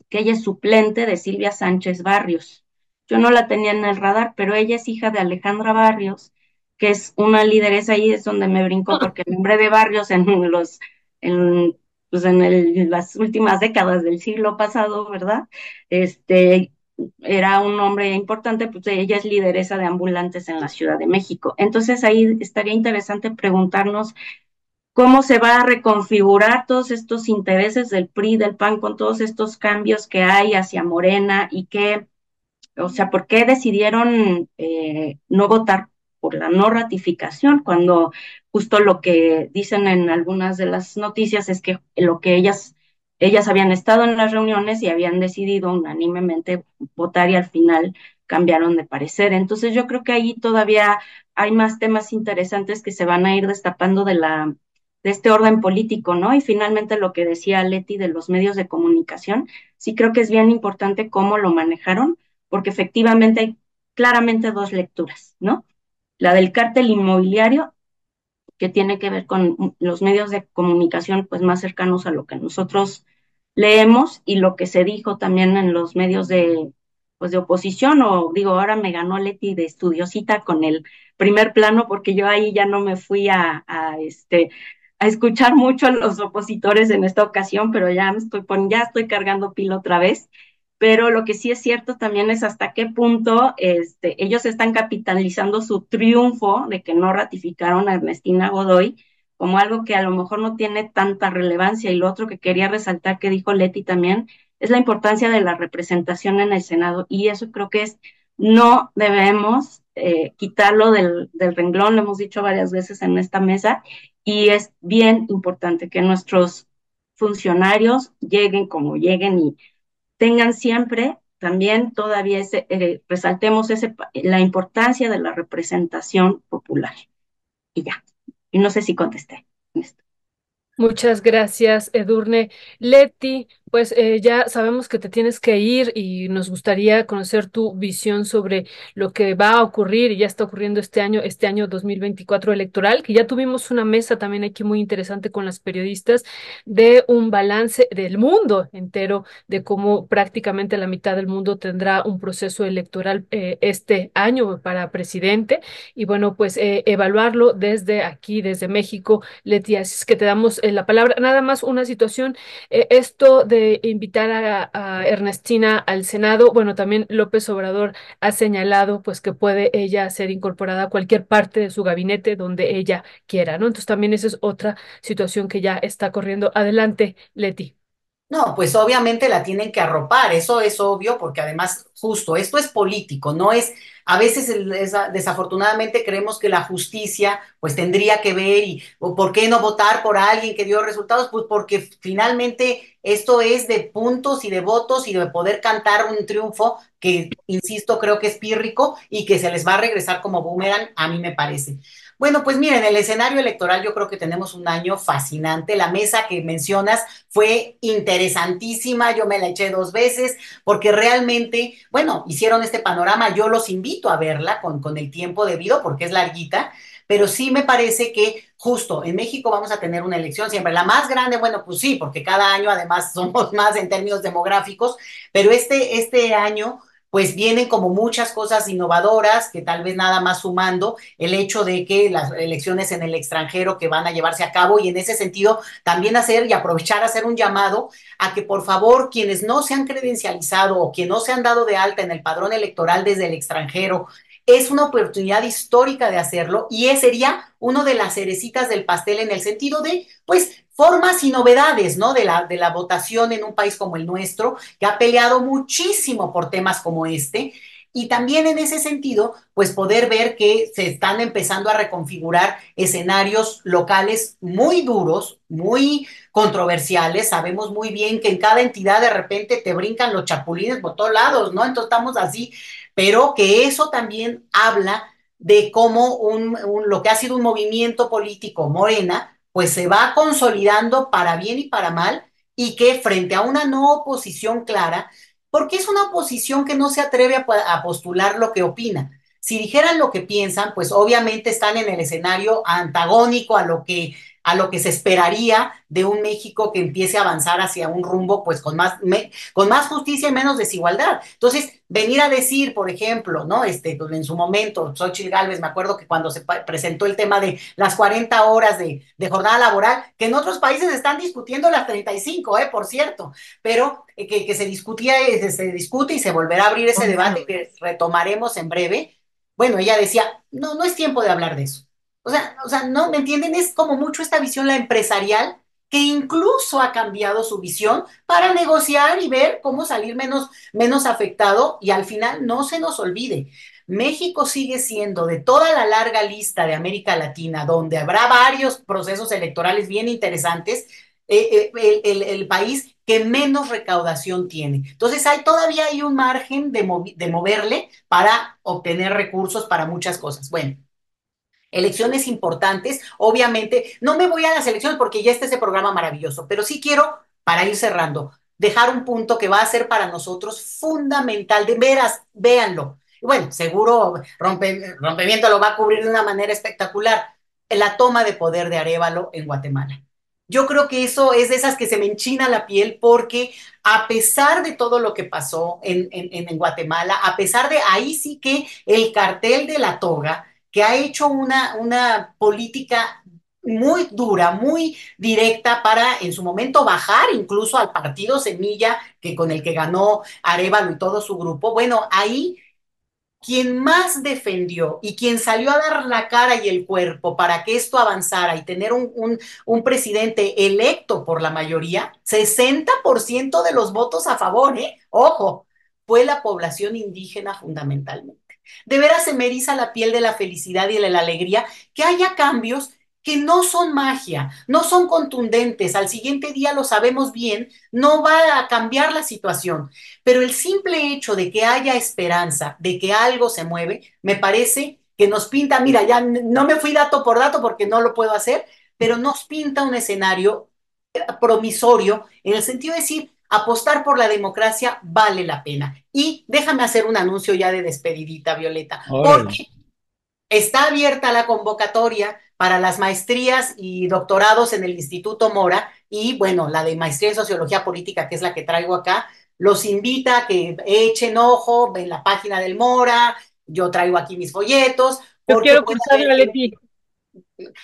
[SPEAKER 5] que ella es suplente de Silvia Sánchez Barrios. Yo no la tenía en el radar, pero ella es hija de Alejandra Barrios, que es una lideresa ahí, es donde me brinco, porque el nombre de Barrios en los, en, pues en, el, las últimas décadas del siglo pasado, ¿verdad? Este, era un nombre importante, pues ella es lideresa de ambulantes en la Ciudad de México. Entonces ahí estaría interesante preguntarnos cómo se va a reconfigurar todos estos intereses del PRI, del PAN, con todos estos cambios que hay hacia Morena y que o sea, ¿por qué decidieron eh, no votar por la no ratificación cuando justo lo que dicen en algunas de las noticias es que lo que ellas ellas habían estado en las reuniones y habían decidido unánimemente votar y al final cambiaron de parecer. Entonces yo creo que ahí todavía hay más temas interesantes que se van a ir destapando de la de este orden político, ¿no? Y finalmente lo que decía Leti de los medios de comunicación, sí creo que es bien importante cómo lo manejaron, porque efectivamente hay claramente dos lecturas, ¿no? La del cártel inmobiliario, que tiene que ver con los medios de comunicación pues más cercanos a lo que nosotros leemos y lo que se dijo también en los medios de pues de oposición. O digo ahora me ganó Leti de estudiosita con el primer plano porque yo ahí ya no me fui a, a este a escuchar mucho a los opositores en esta ocasión pero ya me estoy ya estoy cargando pila otra vez pero lo que sí es cierto también es hasta qué punto este, ellos están capitalizando su triunfo de que no ratificaron a Ernestina Godoy como algo que a lo mejor no tiene tanta relevancia. Y lo otro que quería resaltar que dijo Leti también es la importancia de la representación en el Senado. Y eso creo que es, no debemos eh, quitarlo del, del renglón, lo hemos dicho varias veces en esta mesa, y es bien importante que nuestros funcionarios lleguen como lleguen y tengan siempre también todavía ese, eh, resaltemos ese, la importancia de la representación popular. Y ya, y no sé si contesté.
[SPEAKER 2] Muchas gracias, Edurne. Leti, pues eh, ya sabemos que te tienes que ir y nos gustaría conocer tu visión sobre lo que va a ocurrir y ya está ocurriendo este año, este año 2024 electoral, que ya tuvimos una mesa también aquí muy interesante con las periodistas de un balance del mundo entero, de cómo prácticamente la mitad del mundo tendrá un proceso electoral eh, este año para presidente. Y bueno, pues eh, evaluarlo desde aquí, desde México. Leti, así es que te damos la palabra. Nada más una situación, esto de invitar a, a, Ernestina al Senado, bueno, también López Obrador ha señalado pues que puede ella ser incorporada a cualquier parte de su gabinete donde ella quiera, ¿no? Entonces también esa es otra situación que ya está corriendo. Adelante, Leti.
[SPEAKER 6] No, pues obviamente la tienen que arropar, eso es obvio, porque además, justo, esto es político, no es, a veces desafortunadamente creemos que la justicia pues tendría que ver y o por qué no votar por alguien que dio resultados, pues porque finalmente esto es de puntos y de votos y de poder cantar un triunfo que, insisto, creo que es pírrico y que se les va a regresar como boomerang, a mí me parece. Bueno, pues miren, el escenario electoral yo creo que tenemos un año fascinante. La mesa que mencionas fue interesantísima, yo me la eché dos veces porque realmente, bueno, hicieron este panorama. Yo los invito a verla con, con el tiempo debido porque es larguita, pero sí me parece que justo en México vamos a tener una elección siempre. La más grande, bueno, pues sí, porque cada año además somos más en términos demográficos, pero este, este año pues vienen como muchas cosas innovadoras que tal vez nada más sumando el hecho de que las elecciones en el extranjero que van a llevarse a cabo y en ese sentido también hacer y aprovechar hacer un llamado a que por favor quienes no se han credencializado o quienes no se han dado de alta en el padrón electoral desde el extranjero es una oportunidad histórica de hacerlo y sería uno de las cerecitas del pastel en el sentido de, pues, formas y novedades, ¿no? De la, de la votación en un país como el nuestro, que ha peleado muchísimo por temas como este. Y también en ese sentido, pues poder ver que se están empezando a reconfigurar escenarios locales muy duros, muy controversiales. Sabemos muy bien que en cada entidad de repente te brincan los chapulines por todos lados, ¿no? Entonces estamos así pero que eso también habla de cómo un, lo que ha sido un movimiento político morena, pues se va consolidando para bien y para mal, y que frente a una no oposición clara, porque es una oposición que no se atreve a, postular lo que opina. Si dijeran lo que piensan, pues obviamente están en el escenario antagónico a lo que a lo que se esperaría de un México que empiece a avanzar hacia un rumbo pues con más, me, con más justicia y menos desigualdad. Entonces, venir a decir, por ejemplo, ¿no? Este, pues, en su momento, Xochitl Galvez, me acuerdo que cuando se presentó el tema de las 40 horas de, de, jornada laboral, que en otros países están discutiendo las 35, ¿eh? Por cierto, pero eh, que, que, se discutía, eh, se discute y se volverá a abrir ese debate que retomaremos en breve. Bueno, ella decía, no, no es tiempo de hablar de eso. O sea, o sea, no, ¿me entienden? Es como mucho esta visión, la empresarial, que incluso ha cambiado su visión para negociar y ver cómo salir menos, menos afectado y al final no se nos olvide. México sigue siendo de toda la larga lista de América Latina, donde habrá varios procesos electorales bien interesantes, eh, eh, el, país que menos recaudación tiene. Entonces, hay todavía hay un margen de, de moverle para obtener recursos para muchas cosas. Bueno, elecciones importantes. Obviamente, no me voy a las elecciones porque ya está ese programa maravilloso, pero sí quiero, para ir cerrando, dejar un punto que va a ser para nosotros fundamental. De veras, véanlo. Bueno, seguro rompe, Rompimiento lo va a cubrir de una manera espectacular. La toma de poder de Arevalo en Guatemala. Yo creo que eso es de esas que se me enchina la piel porque a pesar de todo lo que pasó en, en, en Guatemala, a pesar de ahí sí que el cartel de la toga, que ha hecho una, una política muy dura, muy directa para en su momento bajar incluso al partido Semilla, que con el que ganó Arevalo y todo su grupo. Bueno, ahí quien más defendió y quien salió a dar la cara y el cuerpo para que esto avanzara y tener un, un, presidente electo por la mayoría, 60% de los votos a favor, ¿eh? Ojo, fue la población indígena fundamentalmente. De veras se me eriza la piel de la felicidad y de la alegría que haya cambios que no son magia, no son contundentes, al siguiente día lo sabemos bien, no va a cambiar la situación, pero el simple hecho de que haya esperanza, de que algo se mueve, me parece que nos pinta, mira, ya no me fui dato por dato porque no lo puedo hacer, pero nos pinta un escenario promisorio en el sentido de decir, apostar por la democracia vale la pena. Y déjame hacer un anuncio ya de despedidita, Violeta, porque está abierta la convocatoria para las maestrías y doctorados en el Instituto Mora y, bueno, la de maestría en sociología política, que es la que traigo acá, los invita a que echen ojo en la página del Mora, yo traigo aquí mis folletos.
[SPEAKER 2] Yo quiero Leti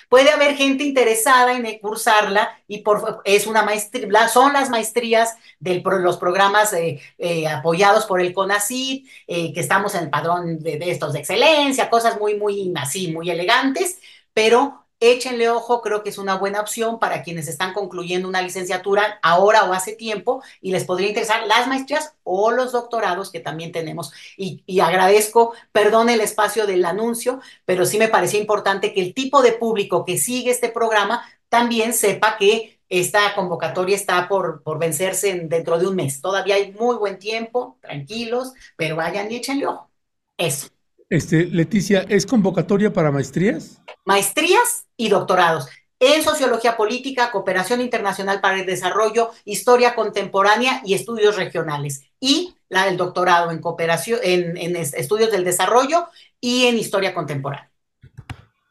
[SPEAKER 6] puede haber gente interesada en cursarla y por, es una maestría, son las maestrías de los programas eh, eh, apoyados por el CONACYT, eh, que estamos en el padrón de, de, estos de excelencia, cosas muy, muy así, muy elegantes, pero échenle ojo, creo que es una buena opción para quienes están concluyendo una licenciatura ahora o hace tiempo y les podría interesar las maestrías o los doctorados que también tenemos. Y, y agradezco, perdón el espacio del anuncio, pero sí me parecía importante que el tipo de público que sigue este programa también sepa que esta convocatoria está por, por vencerse dentro de un mes. Todavía hay muy buen tiempo, tranquilos, pero vayan y échenle ojo. Eso.
[SPEAKER 3] Este, Leticia, ¿es convocatoria para maestrías?
[SPEAKER 6] Maestrías y doctorados. en sociología política, cooperación internacional para el desarrollo, historia contemporánea y estudios regionales. Y la del doctorado en cooperación, en, en estudios del desarrollo y en historia contemporánea.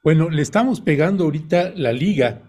[SPEAKER 3] Bueno, le estamos pegando ahorita la liga.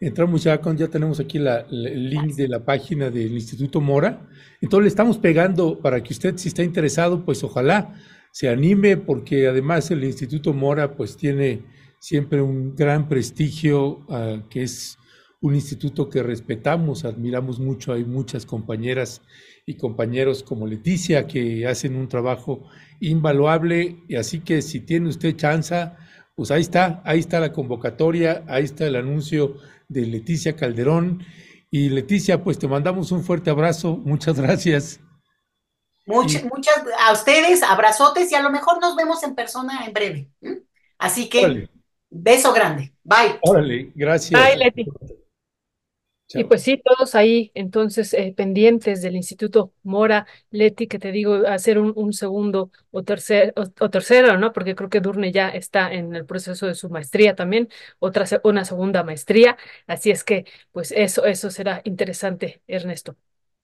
[SPEAKER 3] Entramos ya con, ya tenemos aquí la, el link de la página del Instituto Mora. Entonces le estamos pegando para que usted, si está interesado, pues ojalá se anime, porque además el Instituto Mora, pues tiene siempre un gran prestigio, uh, que es un instituto que respetamos, admiramos mucho. Hay muchas compañeras y compañeros como Leticia que hacen un trabajo invaluable. Y así que si tiene usted chance, pues ahí está, ahí está la convocatoria, ahí está el anuncio de Leticia Calderón. Y Leticia, pues te mandamos un fuerte abrazo, muchas gracias.
[SPEAKER 6] Muchas, y... muchas, a ustedes, abrazotes y a lo mejor nos vemos en persona en breve. Así que. Beso grande. Bye.
[SPEAKER 3] Órale, gracias.
[SPEAKER 2] Bye, Leti. Chao. Y pues sí, todos ahí entonces eh, pendientes del Instituto Mora, Leti, que te digo, hacer un, un segundo o, tercer, o, o, tercero, ¿no? Porque creo que Durne ya está en el proceso de su maestría también, otra, una segunda maestría. Así es que, pues eso, eso será interesante, Ernesto.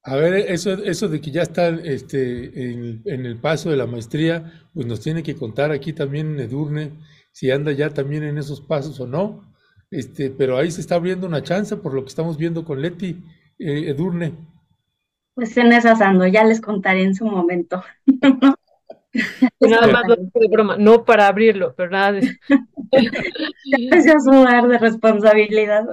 [SPEAKER 3] A ver, eso, eso de que ya está este, en, en el paso de la maestría, pues nos tiene que contar aquí también Edurne si anda ya también en esos pasos o no. Este, pero ahí se está abriendo una chance por lo que estamos viendo con Leti eh, Edurne.
[SPEAKER 5] Pues en esas ando, ya les contaré en su momento.
[SPEAKER 2] nada más de broma, no para abrirlo, pero nada de.
[SPEAKER 5] ya sudar de responsabilidad.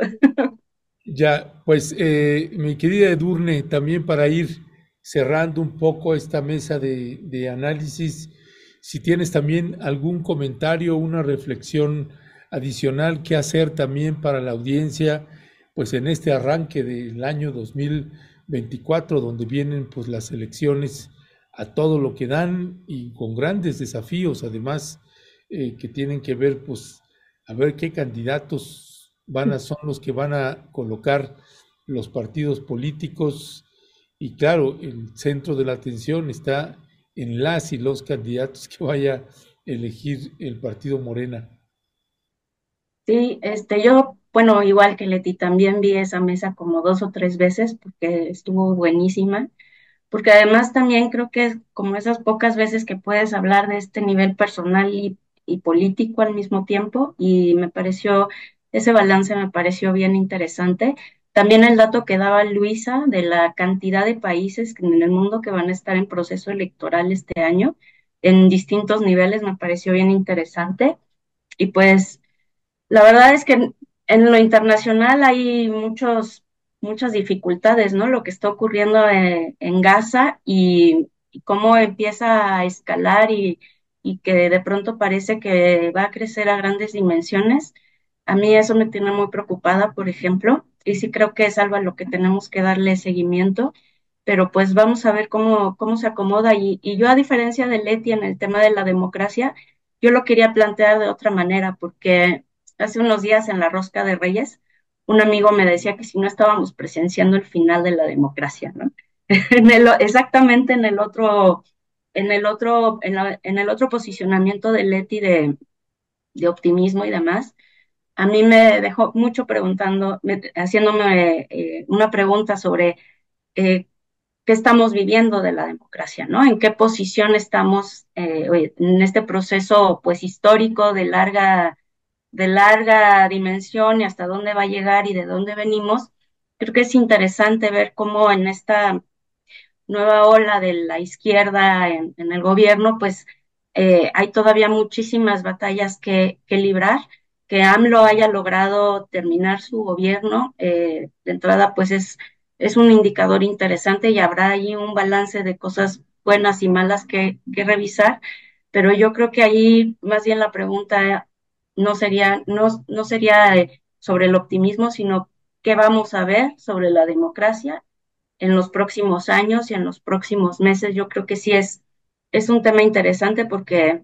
[SPEAKER 3] ya, pues eh, mi querida Edurne, también para ir cerrando un poco esta mesa de, de análisis, si tienes también algún comentario, una reflexión adicional que hacer también para la audiencia, pues en este arranque del año 2024, donde vienen pues las elecciones a todo lo que dan y con grandes desafíos, además, eh, que tienen que ver pues a ver qué candidatos van a, son los que van a colocar los partidos políticos. Y claro, el centro de la atención está en las y los candidatos que vaya a elegir el partido Morena.
[SPEAKER 5] Sí, este, yo, bueno, igual que Leti, también vi esa mesa como dos o tres veces porque estuvo buenísima, porque además también creo que es como esas pocas veces que puedes hablar de este nivel personal y, y político al mismo tiempo y me pareció, ese balance me pareció bien interesante. También el dato que daba Luisa de la cantidad de países en el mundo que van a estar en proceso electoral este año en distintos niveles me pareció bien interesante. Y pues la verdad es que en lo internacional hay muchos, muchas dificultades, ¿no? Lo que está ocurriendo en, Gaza y, cómo empieza a escalar y, que de pronto parece que va a crecer a grandes dimensiones. A mí eso me tiene muy preocupada, por ejemplo, y sí creo que es algo a lo que tenemos que darle seguimiento, pero pues vamos a ver cómo, cómo se acomoda. Y, yo, a diferencia de Leti en el tema de la democracia, yo lo quería plantear de otra manera, porque hace unos días en la Rosca de Reyes, un amigo me decía que si no estábamos presenciando el final de la democracia, ¿no? en el, exactamente en el otro, en el otro, en, la, en el otro posicionamiento de Leti de, de, optimismo y demás, a mí me dejó mucho preguntando, me, haciéndome eh, una pregunta sobre eh, qué estamos viviendo de la democracia, ¿no? En qué posición estamos eh, en este proceso, pues, histórico de larga de larga dimensión y hasta dónde va a llegar y de dónde venimos, creo que es interesante ver cómo en esta nueva ola de la izquierda en, el gobierno, pues hay todavía muchísimas batallas que, librar. Que AMLO haya logrado terminar su gobierno, eh, de entrada, pues es, es un indicador interesante y habrá ahí un balance de cosas buenas y malas que, que revisar, pero yo creo que ahí más bien la pregunta no sería, no, no sería sobre el optimismo, sino qué vamos a ver sobre la democracia en los próximos años y en los próximos meses. Yo creo que sí es, es un tema interesante porque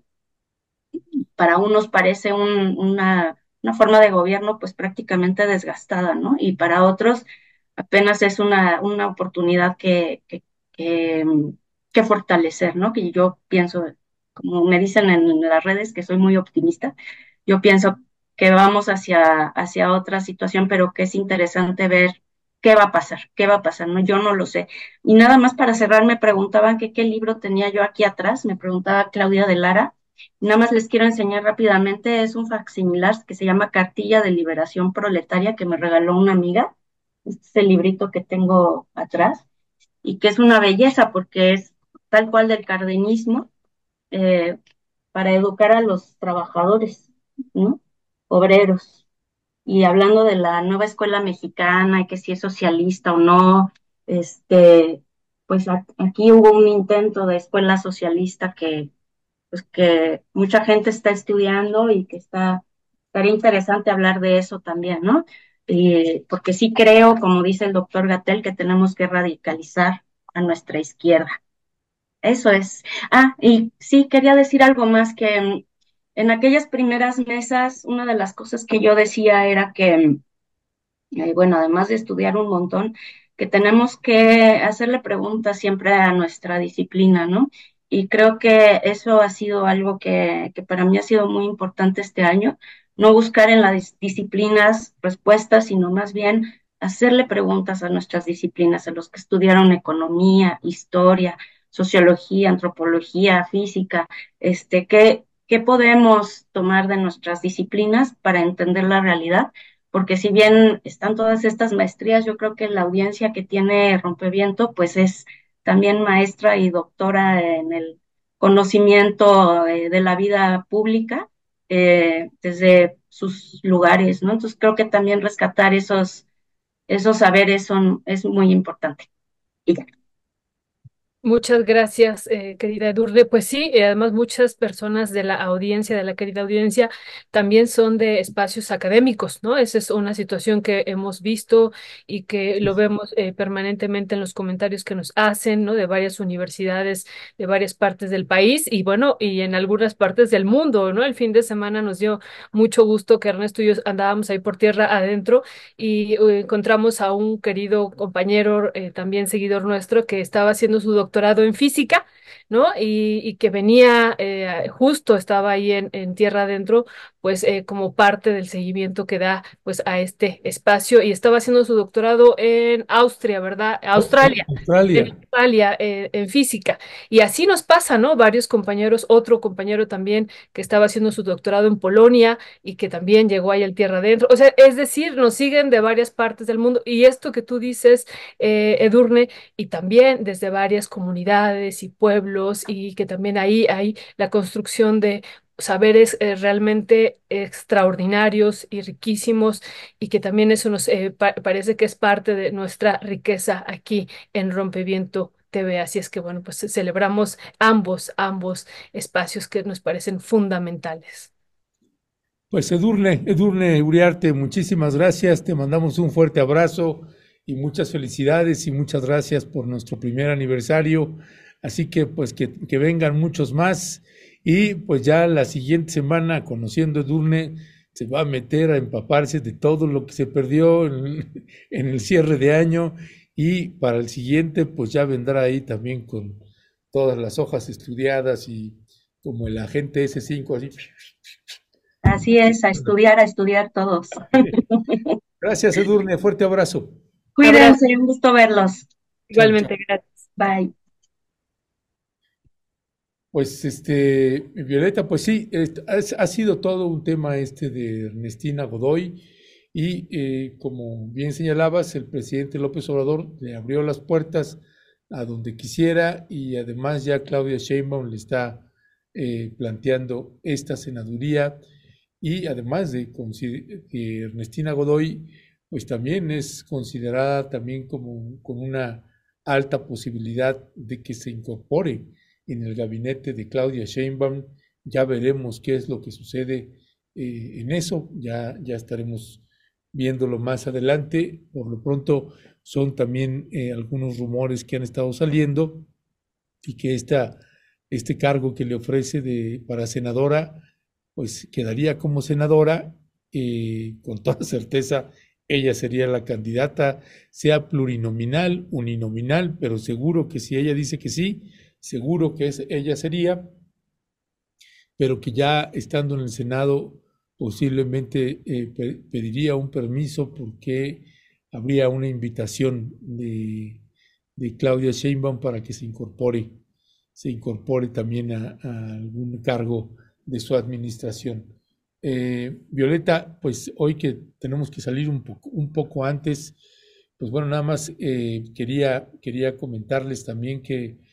[SPEAKER 5] para unos parece un, una, forma de gobierno pues prácticamente desgastada, ¿no? Y para otros apenas es una, una oportunidad que, que, que, fortalecer, ¿no? Que yo pienso, como me dicen en las redes, que soy muy optimista, yo pienso que vamos hacia, otra situación, pero que es interesante ver qué va a pasar, qué va a pasar, ¿no? Yo no lo sé. Y nada más para cerrar, me preguntaban qué libro tenía yo aquí atrás, me preguntaba Claudia de Lara. Nada más les quiero enseñar rápidamente, es un facsimilar que se llama Cartilla de Liberación Proletaria que me regaló una amiga. Este es el librito que tengo atrás y que es una belleza porque es tal cual del cardenismo eh, para educar a los trabajadores, ¿no? Obreros. Y hablando de la nueva escuela mexicana y que si es socialista o no, este, pues aquí hubo un intento de escuela socialista que pues que mucha gente está estudiando y que está, estaría interesante hablar de eso también, ¿no? porque sí creo, como dice el doctor Gatel, que tenemos que radicalizar a nuestra izquierda. Eso es. Ah, y sí, quería decir algo más que en, en aquellas primeras mesas, una de las cosas que yo decía era que, eh, bueno, además de estudiar un montón, que tenemos que hacerle preguntas siempre a nuestra disciplina, ¿no? Y creo que eso ha sido algo que, para mí ha sido muy importante este año, no buscar en las disciplinas respuestas, sino más bien hacerle preguntas a nuestras disciplinas, a los que estudiaron economía, historia, sociología, antropología, física, este, ¿qué, qué podemos tomar de nuestras disciplinas para entender la realidad? Porque si bien están todas estas maestrías, yo creo que la audiencia que tiene Rompeviento, pues es también maestra y doctora en el conocimiento eh, de la vida pública eh, desde sus lugares, ¿no? Entonces creo que también rescatar esos, esos saberes son, es muy importante. Y
[SPEAKER 2] Muchas gracias, eh, querida Edurne. Pues sí, y además muchas personas de la audiencia, de la querida audiencia, también son de espacios académicos, ¿no? Esa es una situación que hemos visto y que lo vemos eh, permanentemente en los comentarios que nos hacen, ¿no? De varias universidades, de varias partes del país y bueno, y en algunas partes del mundo, ¿no? El fin de semana nos dio mucho gusto que Ernesto y yo andábamos ahí por tierra adentro y eh, encontramos a un querido compañero, también seguidor nuestro, que estaba haciendo su doctorado doctorado en física, ¿no? Y, y que venía, eh, justo estaba ahí en, en tierra adentro, pues eh, como parte del seguimiento que da pues a este espacio y estaba haciendo su doctorado en Austria, ¿verdad? Australia.
[SPEAKER 3] Australia.
[SPEAKER 2] En Australia, eh, en física. Y así nos pasa, ¿no? Varios compañeros, otro compañero también que estaba haciendo su doctorado en Polonia y que también llegó ahí al tierra adentro. O sea, es decir, nos siguen de varias partes del mundo. Y esto que tú dices, eh, Edurne, y también desde varias comunidades y pueblos, y que también ahí hay la construcción de saberes eh, realmente extraordinarios y riquísimos y que también eso nos eh, parece que es parte de nuestra riqueza aquí en Rompeviento TV. Así es que bueno, pues celebramos ambos, ambos espacios que nos parecen fundamentales.
[SPEAKER 3] Pues Edurne, Edurne Uriarte, muchísimas gracias, te mandamos un fuerte abrazo y muchas felicidades y muchas gracias por nuestro primer aniversario. Así que pues que, que vengan muchos más y pues ya la siguiente semana, conociendo Edurne, se va a meter a empaparse de todo lo que se perdió en, el cierre de año y para el siguiente pues ya vendrá ahí también con todas las hojas estudiadas y como el agente S5 así.
[SPEAKER 5] Así es, a estudiar, a estudiar todos.
[SPEAKER 3] Gracias Edurne, fuerte abrazo.
[SPEAKER 5] Cuídense, un gusto verlos.
[SPEAKER 2] Igualmente, gracias.
[SPEAKER 5] Bye.
[SPEAKER 3] Pues este, Violeta, pues sí, ha, sido todo un tema este de Ernestina Godoy y eh, como bien señalabas, el presidente López Obrador le abrió las puertas a donde quisiera y además ya Claudia Sheinbaum le está eh, planteando esta senaduría y además de que Ernestina Godoy pues también es considerada también como con una alta posibilidad de que se incorpore en el gabinete de Claudia Sheinbaum. Ya veremos qué es lo que sucede eh, en eso, ya, ya estaremos viéndolo más adelante. Por lo pronto son también eh, algunos rumores que han estado saliendo y que esta, este cargo que le ofrece de, para senadora, pues quedaría como senadora, eh, con toda certeza ella sería la candidata, sea plurinominal, uninominal, pero seguro que si ella dice que sí, seguro que es, ella sería, pero que ya estando en el Senado, posiblemente eh, pediría un permiso porque habría una invitación de, Claudia Sheinbaum para que se incorpore, se incorpore también a, algún cargo de su administración. Eh, Violeta, pues hoy que tenemos que salir un poco, un poco antes, pues bueno, nada más eh, quería, quería comentarles también que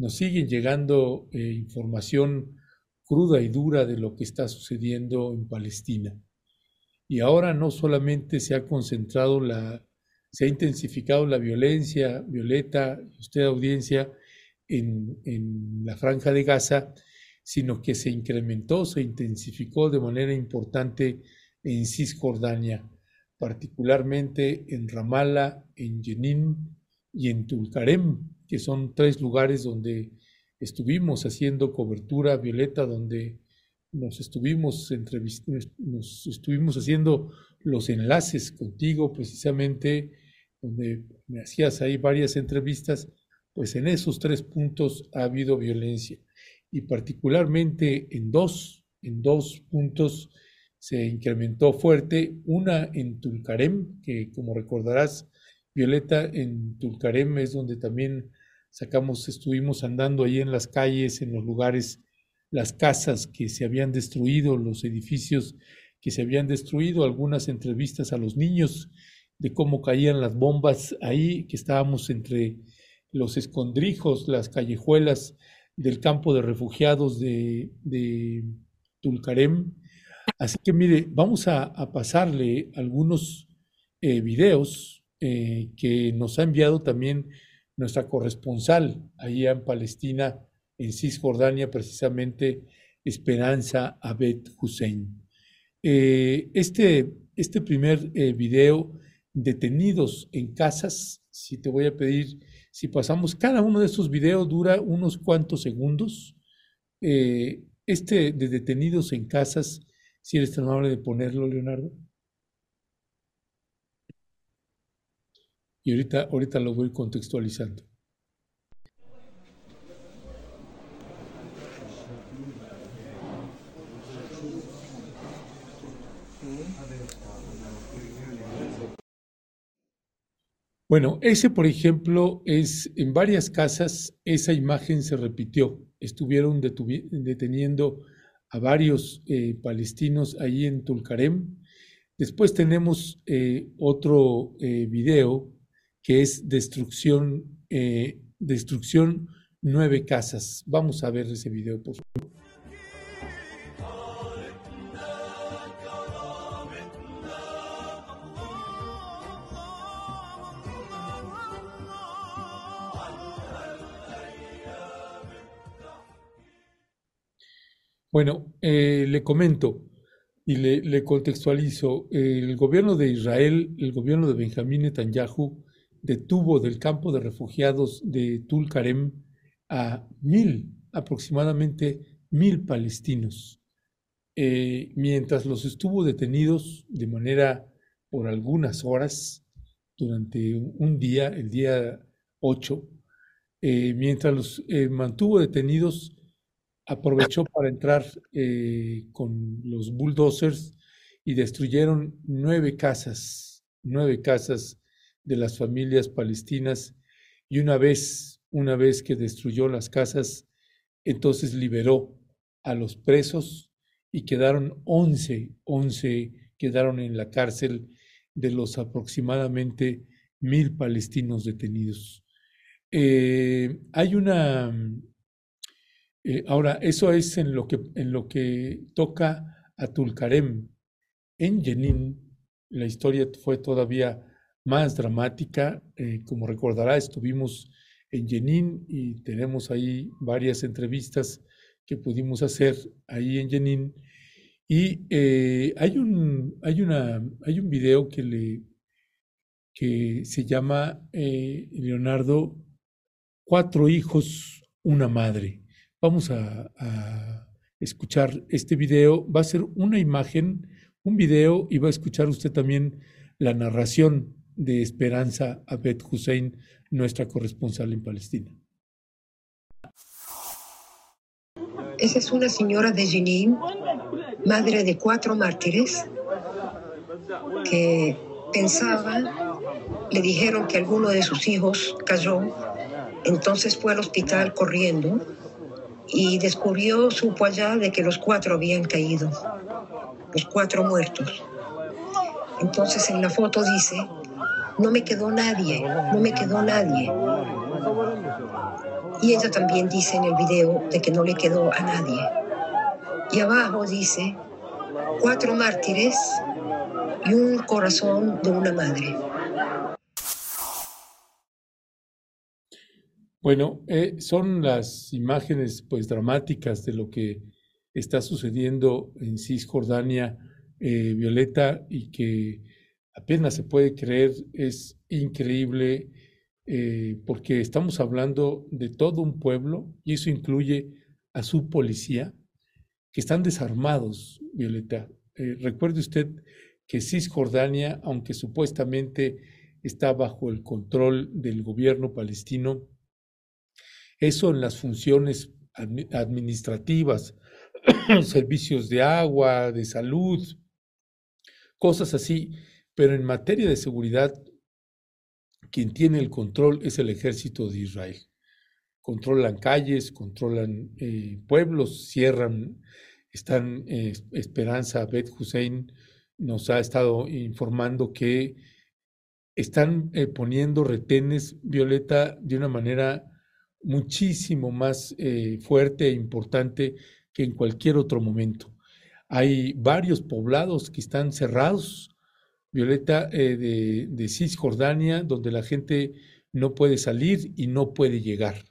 [SPEAKER 3] nos siguen llegando información cruda y dura de lo que está sucediendo en Palestina. Y ahora no solamente se ha concentrado la, se ha intensificado la violencia, Violeta, usted audiencia, en, en la franja de Gaza, sino que se incrementó, se intensificó de manera importante en Cisjordania, particularmente en Ramallah, en Jenin y en Tulkarem, que son tres lugares donde estuvimos haciendo cobertura, Violeta, donde nos estuvimos nos estuvimos haciendo los enlaces contigo, precisamente, donde me hacías ahí varias entrevistas, pues en esos tres puntos ha habido violencia. Y particularmente en dos, en dos puntos se incrementó fuerte, una en Tulcarem, que como recordarás, Violeta, en Tulcarem es donde también sacamos, estuvimos andando ahí en las calles, en los lugares, las casas que se habían destruido, los edificios que se habían destruido, algunas entrevistas a los niños de cómo caían las bombas ahí, que estábamos entre los escondrijos, las callejuelas del campo de refugiados de, de Tulcarem. Así que mire, vamos a, pasarle algunos eh, videos eh, que nos ha enviado también nuestra corresponsal allá en Palestina, en Cisjordania, precisamente Esperanza Abed Hussein. Eh, este, este primer eh, video, detenidos en casas, si te voy a pedir, si pasamos, cada uno de estos videos dura unos cuantos segundos. Eh, este de detenidos en casas, si eres tan amable de ponerlo, Leonardo. Y ahorita, ahorita lo voy contextualizando. Bueno, ese, por ejemplo, es en varias casas, esa imagen se repitió. Estuvieron deteniendo a varios eh, palestinos ahí en Tulkarem. Después tenemos eh, otro eh, video que es destrucción, eh, destrucción nueve casas. Vamos a ver ese video, por favor. Bueno, eh, le comento y le, le, contextualizo. El gobierno de Israel, el gobierno de Benjamín Netanyahu, detuvo del campo de refugiados de Tulkarem a mil, aproximadamente mil palestinos. Eh, mientras los estuvo detenidos de manera por algunas horas durante un día, el día 8, eh, mientras los eh, mantuvo detenidos, aprovechó para entrar con los bulldozers y destruyeron nueve casas, nueve casas de las familias palestinas y una vez, una vez que destruyó las casas, entonces liberó a los presos y quedaron 11, 11 quedaron en la cárcel de los aproximadamente mil palestinos detenidos. Eh, hay una, eh, ahora, eso es en lo, que, en lo que toca a Tulkarem. En Jenin, la historia fue todavía más dramática. Eh, como recordará, estuvimos en Jenin y tenemos ahí varias entrevistas que pudimos hacer ahí en Jenin. Y eh, hay, un, hay, una, hay un video que, le, que se llama eh, Leonardo, Cuatro hijos, una madre. Vamos a, a escuchar este video. Va a ser una imagen, un video y va a escuchar usted también la narración de Esperanza Abed Hussein, nuestra corresponsal en Palestina.
[SPEAKER 7] Esa es una señora de Jenin madre de cuatro mártires que pensaba, le dijeron que alguno de sus hijos cayó, entonces fue al hospital corriendo y descubrió, supo allá de que los cuatro habían caído, los cuatro muertos. Entonces en la foto dice, no me quedó nadie, no me quedó nadie. Y ella también dice en el video de que no le quedó a nadie. Y abajo dice, cuatro mártires y un corazón de una madre.
[SPEAKER 3] Bueno, eh, son las imágenes pues dramáticas de lo que está sucediendo en Cisjordania, eh, Violeta, y que apenas se puede creer, es increíble, eh, porque estamos hablando de todo un pueblo, y eso incluye a su policía, que están desarmados, Violeta. recuerde usted que Cisjordania, aunque supuestamente está bajo el control del gobierno palestino, eso en las funciones administrativas, servicios de agua, de salud, cosas así. Pero en materia de seguridad, quien tiene el control es el ejército de Israel. Controlan calles, controlan eh, pueblos, cierran, están, eh, Esperanza Bet Hussein nos ha estado informando que están eh, poniendo retenes, Violeta, de una manera muchísimo más eh, fuerte e importante que en cualquier otro momento. Hay varios poblados que están cerrados, Violeta, eh, de, de, Cisjordania, donde la gente no puede salir y no puede llegar.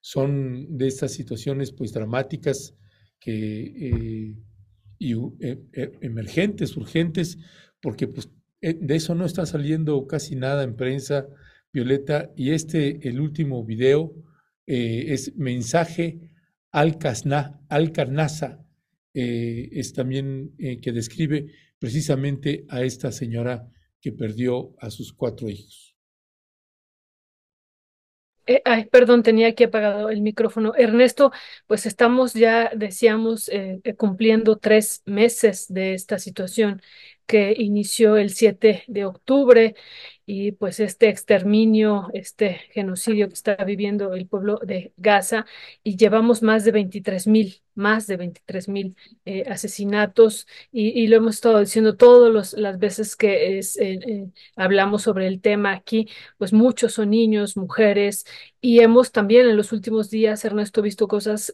[SPEAKER 3] Son de estas situaciones pues dramáticas que, eh, y emergentes, urgentes, porque pues de eso no está saliendo casi nada en prensa, Violeta, y este, el último video, eh, es mensaje al, al Carnaza, eh, es también eh, que describe precisamente a esta señora que perdió a sus cuatro hijos.
[SPEAKER 2] ay, perdón, tenía aquí apagado el micrófono. Ernesto, pues estamos ya, decíamos, cumpliendo tres meses de esta situación que inició el 7 de octubre y pues este exterminio, este genocidio que está viviendo el pueblo de Gaza y llevamos más de 23 mil, más de 23 mil eh, asesinatos y, lo hemos estado diciendo todas las veces que eh, eh, hablamos sobre el tema aquí, pues muchos son niños, mujeres y hemos también en los últimos días, Ernesto, visto cosas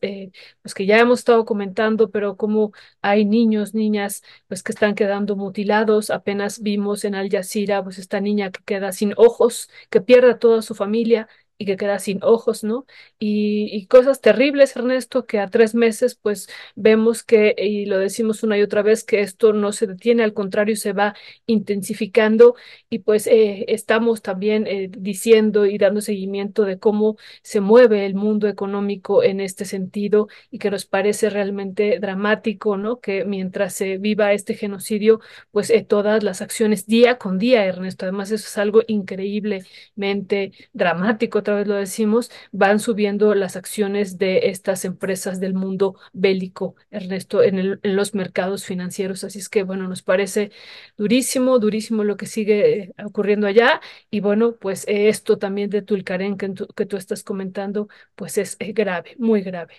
[SPEAKER 2] pues que ya hemos estado comentando, pero como hay niños, niñas, pues que están quedando mutilados, apenas vimos en Al Jazeera, pues esta niña que queda sin ojos, que pierde a toda su familia y que queda sin ojos, ¿no? Y, cosas terribles, Ernesto, que a tres meses, pues vemos que, y lo decimos una y otra vez, que esto no se detiene, al contrario, se va intensificando y pues eh, estamos también eh, diciendo y dando seguimiento de cómo se mueve el mundo económico en este sentido y que nos parece realmente dramático, ¿no? Que mientras se viva este genocidio, pues eh, todas las acciones día con día, Ernesto, además eso es algo increíblemente dramático otra vez lo decimos, van subiendo las acciones de estas empresas del mundo bélico, Ernesto, en, los mercados financieros. Así es que, bueno, nos parece durísimo, durísimo lo que sigue eh, ocurriendo allá. Y bueno, pues eh, esto también de Tulcarén que, que tú estás comentando, pues es eh, grave, muy grave.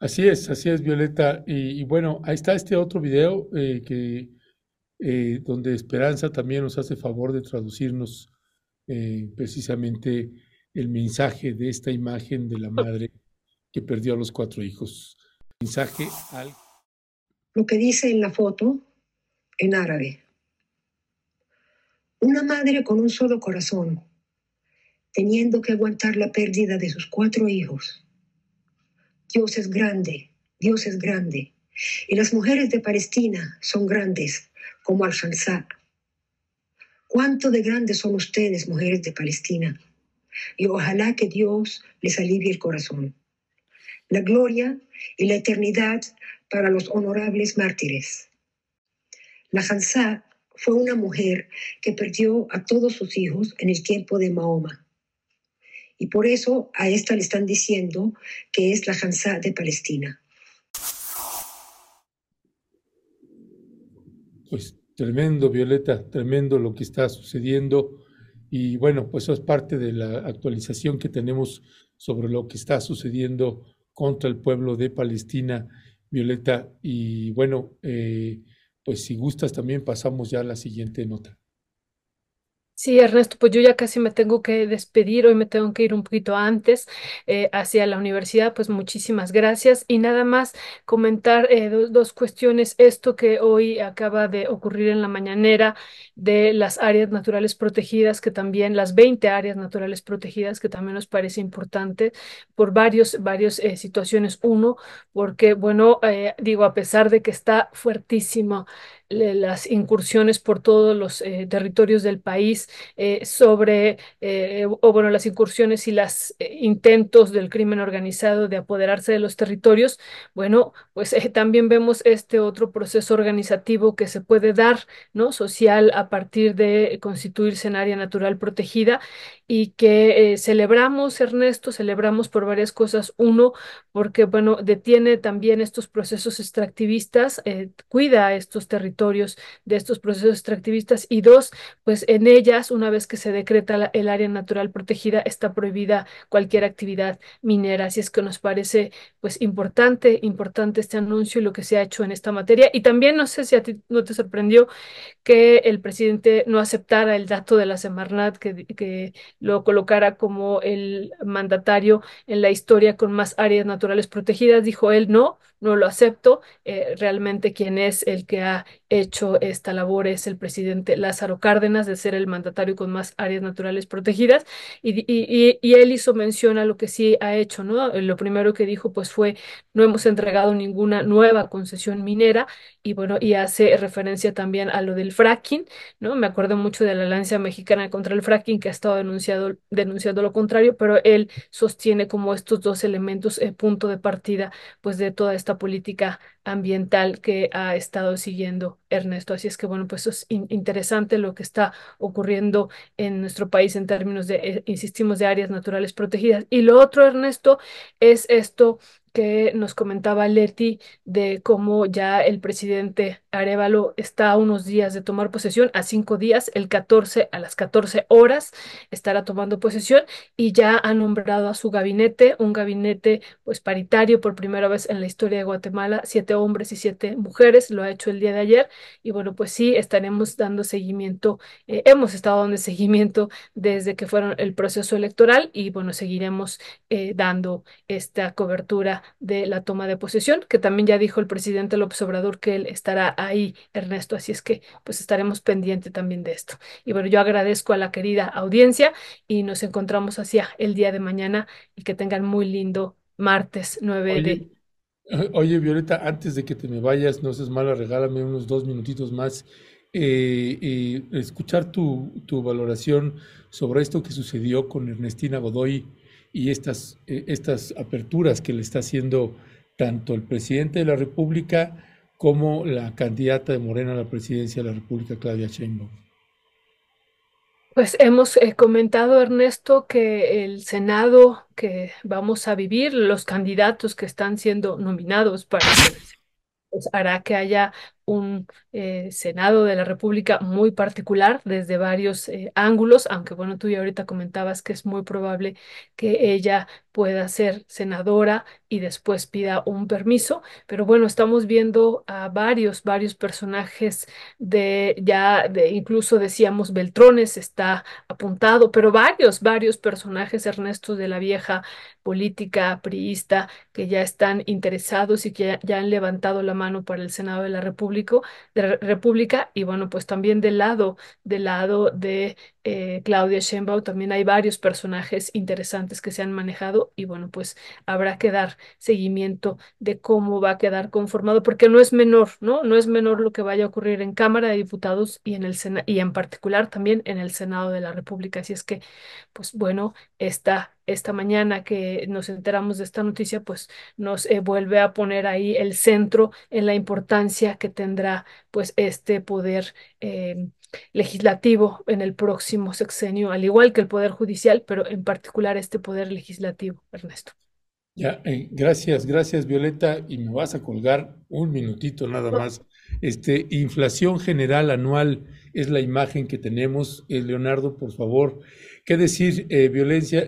[SPEAKER 3] Así es, así es, Violeta. Y, bueno, ahí está este otro video que donde Esperanza también nos hace favor de traducirnos eh, precisamente el mensaje de esta imagen de la madre que perdió a los cuatro hijos. Mensaje al...
[SPEAKER 7] Lo que dice en la foto, en árabe. Una madre con un solo corazón, teniendo que aguantar la pérdida de sus cuatro hijos. Dios es grande, Dios es grande. Y las mujeres de Palestina son grandes, como Al-Shansá, cuánto de grandes son ustedes, mujeres de Palestina. Y ojalá que Dios les alivie el corazón. La gloria y la eternidad para los honorables mártires. La Hansá fue una mujer que perdió a todos sus hijos en el tiempo de Mahoma. Y por eso a esta le están diciendo que es la Hansá de Palestina.
[SPEAKER 3] pues tremendo, Violeta, tremendo lo que está sucediendo. Y bueno, pues eso es parte de la actualización que tenemos sobre lo que está sucediendo contra el pueblo de Palestina, Violeta. Y bueno, eh, pues si gustas también pasamos ya a la siguiente nota.
[SPEAKER 2] Sí, Ernesto, pues yo ya casi me tengo que despedir, hoy me tengo que ir un poquito antes eh, hacia la universidad, pues muchísimas gracias. Y nada más comentar eh, do- dos cuestiones, esto que hoy acaba de ocurrir en la mañanera de las áreas naturales protegidas, que también las 20 áreas naturales protegidas, que también nos parece importante por varios, varios eh, situaciones. Uno, porque, bueno, eh, digo, a pesar de que está fuertísimo las incursiones por todos los eh, territorios del país eh, sobre, eh, o bueno, las incursiones y los intentos del crimen organizado de apoderarse de los territorios, bueno, pues también vemos este otro proceso organizativo que se puede dar, ¿no? Social a partir de constituirse en área natural protegida y que celebramos, Ernesto, celebramos por varias cosas. Uno, porque, bueno, detiene también estos procesos extractivistas, cuida estos territorios de estos procesos extractivistas y dos, pues en ellas, una vez que se decreta la- el área natural protegida, está prohibida cualquier actividad minera. Así es que nos parece, pues, importante, importante este anuncio y lo que se ha hecho en esta materia. Y también, no sé si a ti no te sorprendió que el presidente no aceptara el dato de la Semarnat, que, que lo colocara como el mandatario en la historia con más áreas naturales protegidas. Dijo él, no, no lo acepto. Eh, realmente quien es el que ha hecho esta labor es el presidente Lázaro Cárdenas, de ser el mandatario con más áreas naturales protegidas. Y, y, y- él hizo mención a lo que sí ha hecho, ¿no? Lo primero que dijo, pues fue, no hemos entregado ninguna nueva concesión minera y bueno, y hace referencia también a lo del fracking, ¿no? Me acuerdo mucho de la Alianza Mexicana contra el Fracking que ha estado denunciando lo contrario, pero él sostiene como estos dos elementos eh, punto de partida, pues de toda esta política ambiental que ha estado siguiendo Ernesto. Así es que bueno, pues es in- interesante lo que está ocurriendo en nuestro país en términos de, eh, insistimos, de áreas naturales protegidas. Y lo otro, Ernesto, es esto que nos comentaba Leti de cómo ya el presidente Arevalo está a unos días de tomar posesión, a cinco días, el 14 a las 14 horas estará tomando posesión y ya ha nombrado a su gabinete, un gabinete pues paritario por primera vez en la historia de Guatemala, siete hombres y siete mujeres, lo ha hecho el día de ayer y bueno, pues sí, estaremos dando seguimiento, eh, hemos estado dando seguimiento desde que fueron el proceso electoral y bueno, seguiremos eh, dando esta cobertura de la toma de posesión, que también ya dijo el presidente López Obrador que él estará ahí, Ernesto, así es que pues estaremos pendiente también de esto. Y bueno, yo agradezco a la querida audiencia y nos encontramos hacia el día de mañana y que tengan muy lindo martes 9 de...
[SPEAKER 3] Oye, Violeta, antes de que te me vayas, no seas mala, regálame unos dos minutitos más. eh, eh, escuchar tu, tu valoración sobre esto que sucedió con Ernestina Godoy y estas, eh, estas aperturas que le está haciendo tanto el presidente de la República como la candidata de Morena a la presidencia de la República, Claudia Sheinbaum.
[SPEAKER 2] Pues hemos eh, comentado, Ernesto, que el Senado que vamos a vivir, los candidatos que están siendo nominados para pues, hará que haya un eh, Senado de la República muy particular desde varios eh, ángulos, aunque bueno, tú ya ahorita comentabas que es muy probable que ella pueda ser senadora y después pida un permiso, pero bueno, estamos viendo a varios, varios personajes de ya, de incluso decíamos Beltrones está apuntado, pero varios, varios personajes, Ernesto, de la vieja política priista que ya están interesados y que ya, han levantado la mano para el Senado de la República, de la República y bueno, pues también del lado, del lado de eh, Claudia Sheinbaum también hay varios personajes interesantes que se han manejado y bueno, pues habrá que dar seguimiento de cómo va a quedar conformado, porque no es menor, ¿no? No es menor lo que vaya a ocurrir en Cámara de Diputados y en el Sena- y en particular también en el Senado de la República. Así es que, pues bueno, esta, esta mañana que nos enteramos de esta noticia, pues nos eh, vuelve a poner ahí el centro en la importancia que tendrá pues este poder eh, legislativo en el próximo sexenio, al igual que el poder judicial, pero en particular este poder legislativo, Ernesto.
[SPEAKER 3] Ya, eh, gracias, gracias Violeta, y me vas a colgar un minutito nada más Este, inflación general anual es la imagen que tenemos. Eh, Leonardo, por favor, ¿qué decir, eh, violencia,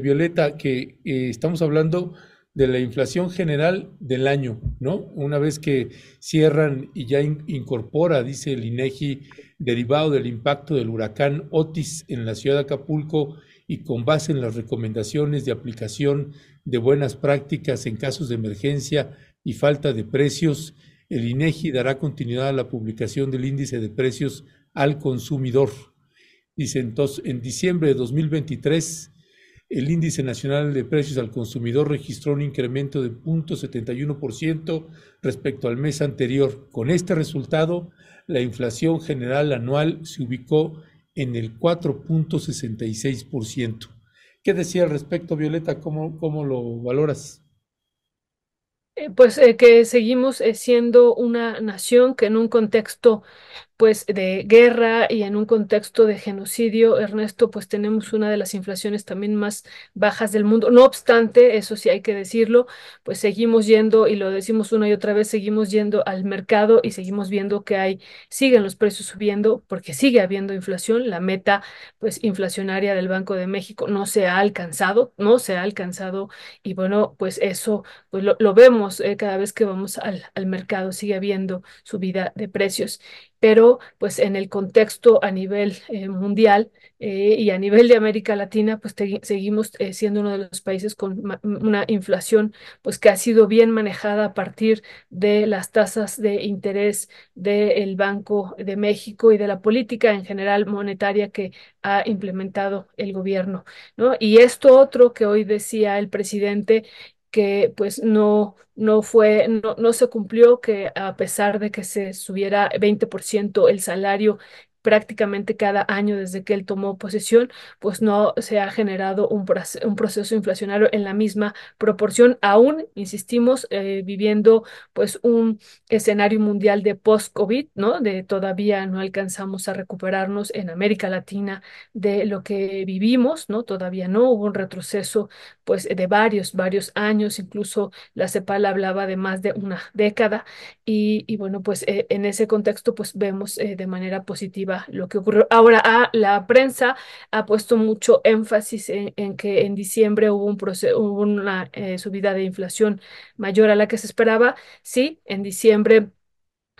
[SPEAKER 3] Violeta, que estamos hablando de la inflación general del año, ¿no? Una vez que cierran y ya incorpora, dice el INEGI, derivado del impacto del huracán Otis en la ciudad de Acapulco y con base en las recomendaciones de aplicación de buenas prácticas en casos de emergencia y falta de precios, el INEGI dará continuidad a la publicación del índice de precios al consumidor. Dice entonces, en diciembre de 2023, el índice nacional de precios al consumidor registró un incremento de 0.71% respecto al mes anterior. Con este resultado, la inflación general anual se ubicó en el 4.66%. ¿Qué decía al respecto, Violeta? ¿Cómo, cómo lo valoras?
[SPEAKER 2] Eh, pues eh, que seguimos eh, siendo una nación que en un contexto pues de guerra y en un contexto de genocidio, Ernesto, pues tenemos una de las inflaciones también más bajas del mundo. No obstante, eso sí hay que decirlo, pues seguimos yendo y lo decimos una y otra vez, seguimos yendo al mercado y seguimos viendo que hay, siguen los precios subiendo porque sigue habiendo inflación. La meta pues inflacionaria del Banco de México no se ha alcanzado, no se ha alcanzado y bueno, pues eso pues lo, vemos eh, cada vez que vamos al, al mercado, sigue habiendo subida de precios pero pues en el contexto a nivel eh, mundial eh, y a nivel de América Latina, pues seguimos eh, siendo uno de los países con una inflación pues que ha sido bien manejada a partir de las tasas de interés del Banco de México y de la política en general monetaria que ha implementado el gobierno, ¿no? Y esto otro que hoy decía el presidente que pues no, no fue, no, no se cumplió, que a pesar de que se subiera 20% el salario prácticamente cada año desde que él tomó posesión, pues no se ha generado un, un proceso inflacionario en la misma proporción, aún, insistimos, eh, viviendo pues un escenario mundial de post-COVID, ¿no? De todavía no alcanzamos a recuperarnos en América Latina de lo que vivimos, ¿no? Todavía no hubo un retroceso pues de varios, varios años, incluso la CEPAL hablaba de más de una década y, bueno, pues eh, en ese contexto pues vemos eh, de manera positiva lo que ocurrió. Ahora, ah, la prensa ha puesto mucho énfasis en, que en diciembre hubo, un hubo una eh, subida de inflación mayor a la que se esperaba. Sí, en diciembre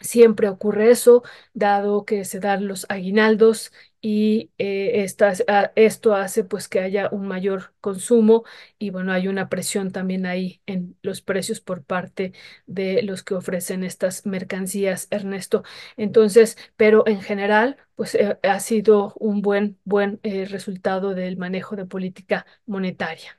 [SPEAKER 2] siempre ocurre eso, dado que se dan los aguinaldos y eh, ah, esto hace pues que haya un mayor consumo y bueno, hay una presión también ahí en los precios por parte de los que ofrecen estas mercancías, Ernesto. Entonces, pero en general, pues eh, ha sido un buen, buen eh, resultado del manejo de política monetaria.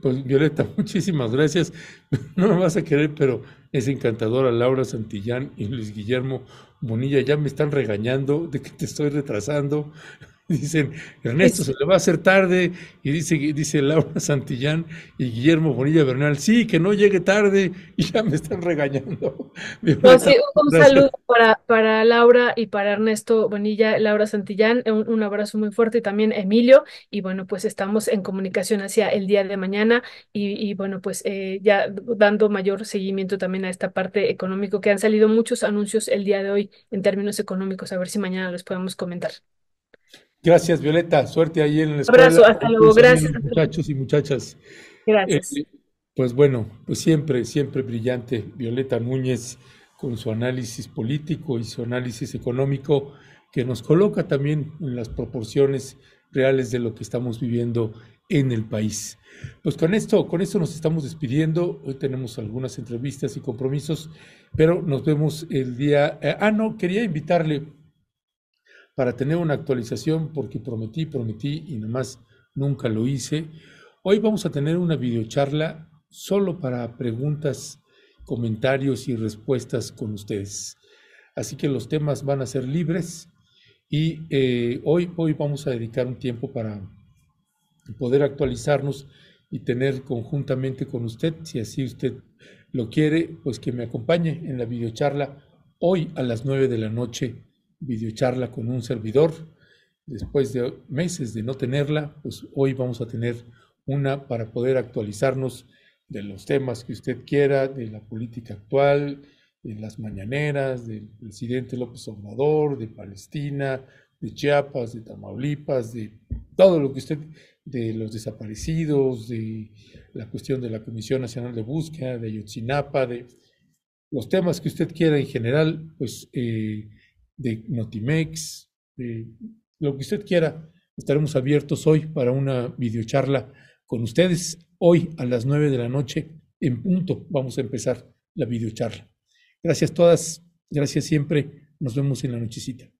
[SPEAKER 3] Pues Violeta, muchísimas gracias. No me vas a querer, pero es encantadora Laura Santillán y Luis Guillermo Bonilla. Ya me están regañando de que te estoy retrasando. Dicen, Ernesto, se le va a hacer tarde. Y dice, dice Laura Santillán y Guillermo Bonilla Bernal, sí, que no llegue tarde. Y ya me están regañando.
[SPEAKER 2] un saludo para, para, Laura y para Ernesto Bonilla, Laura Santillán. Un, abrazo muy fuerte y también Emilio. Y bueno, pues estamos en comunicación hacia el día de mañana. Y, bueno, pues eh, ya dando mayor seguimiento también a esta parte económico, que han salido muchos anuncios el día de hoy en términos económicos. A ver si mañana les podemos comentar.
[SPEAKER 3] Gracias, Violeta. Suerte ahí en
[SPEAKER 2] la escuela. Abrazo, hasta luego. Gracias.
[SPEAKER 3] Muchachos y muchachas.
[SPEAKER 2] Gracias.
[SPEAKER 3] Eh, pues bueno, pues siempre, siempre brillante Violeta Núñez con su análisis político y su análisis económico que nos coloca también en las proporciones reales de lo que estamos viviendo en el país. Pues con esto, con esto nos estamos despidiendo. Hoy tenemos algunas entrevistas y compromisos, pero nos vemos el día. Eh, ah, no, quería invitarle para tener una actualización porque prometí, prometí y nomás nunca lo hice. Hoy vamos a tener una videocharla solo para preguntas, comentarios y respuestas con ustedes. Así que los temas van a ser libres y eh, hoy, hoy vamos a dedicar un tiempo para poder actualizarnos y tener conjuntamente con usted, si así usted lo quiere, pues que me acompañe en la videocharla hoy a las 9 de la noche videocharla con un servidor. Después de meses de no tenerla, pues hoy vamos a tener una para poder actualizarnos de los temas que usted quiera, de la política actual, de las mañaneras, del presidente López Obrador, de Palestina, de Chiapas, de Tamaulipas, de todo lo que usted, de los desaparecidos, de la cuestión de la Comisión Nacional de Búsqueda, de Ayotzinapa, de los temas que usted quiera en general, pues eh, de Notimex, de lo que usted quiera. Estaremos abiertos hoy para una videocharla con ustedes. Hoy a las nueve de la noche en punto vamos a empezar la videocharla. Gracias todas, gracias siempre. Nos vemos en la nochecita.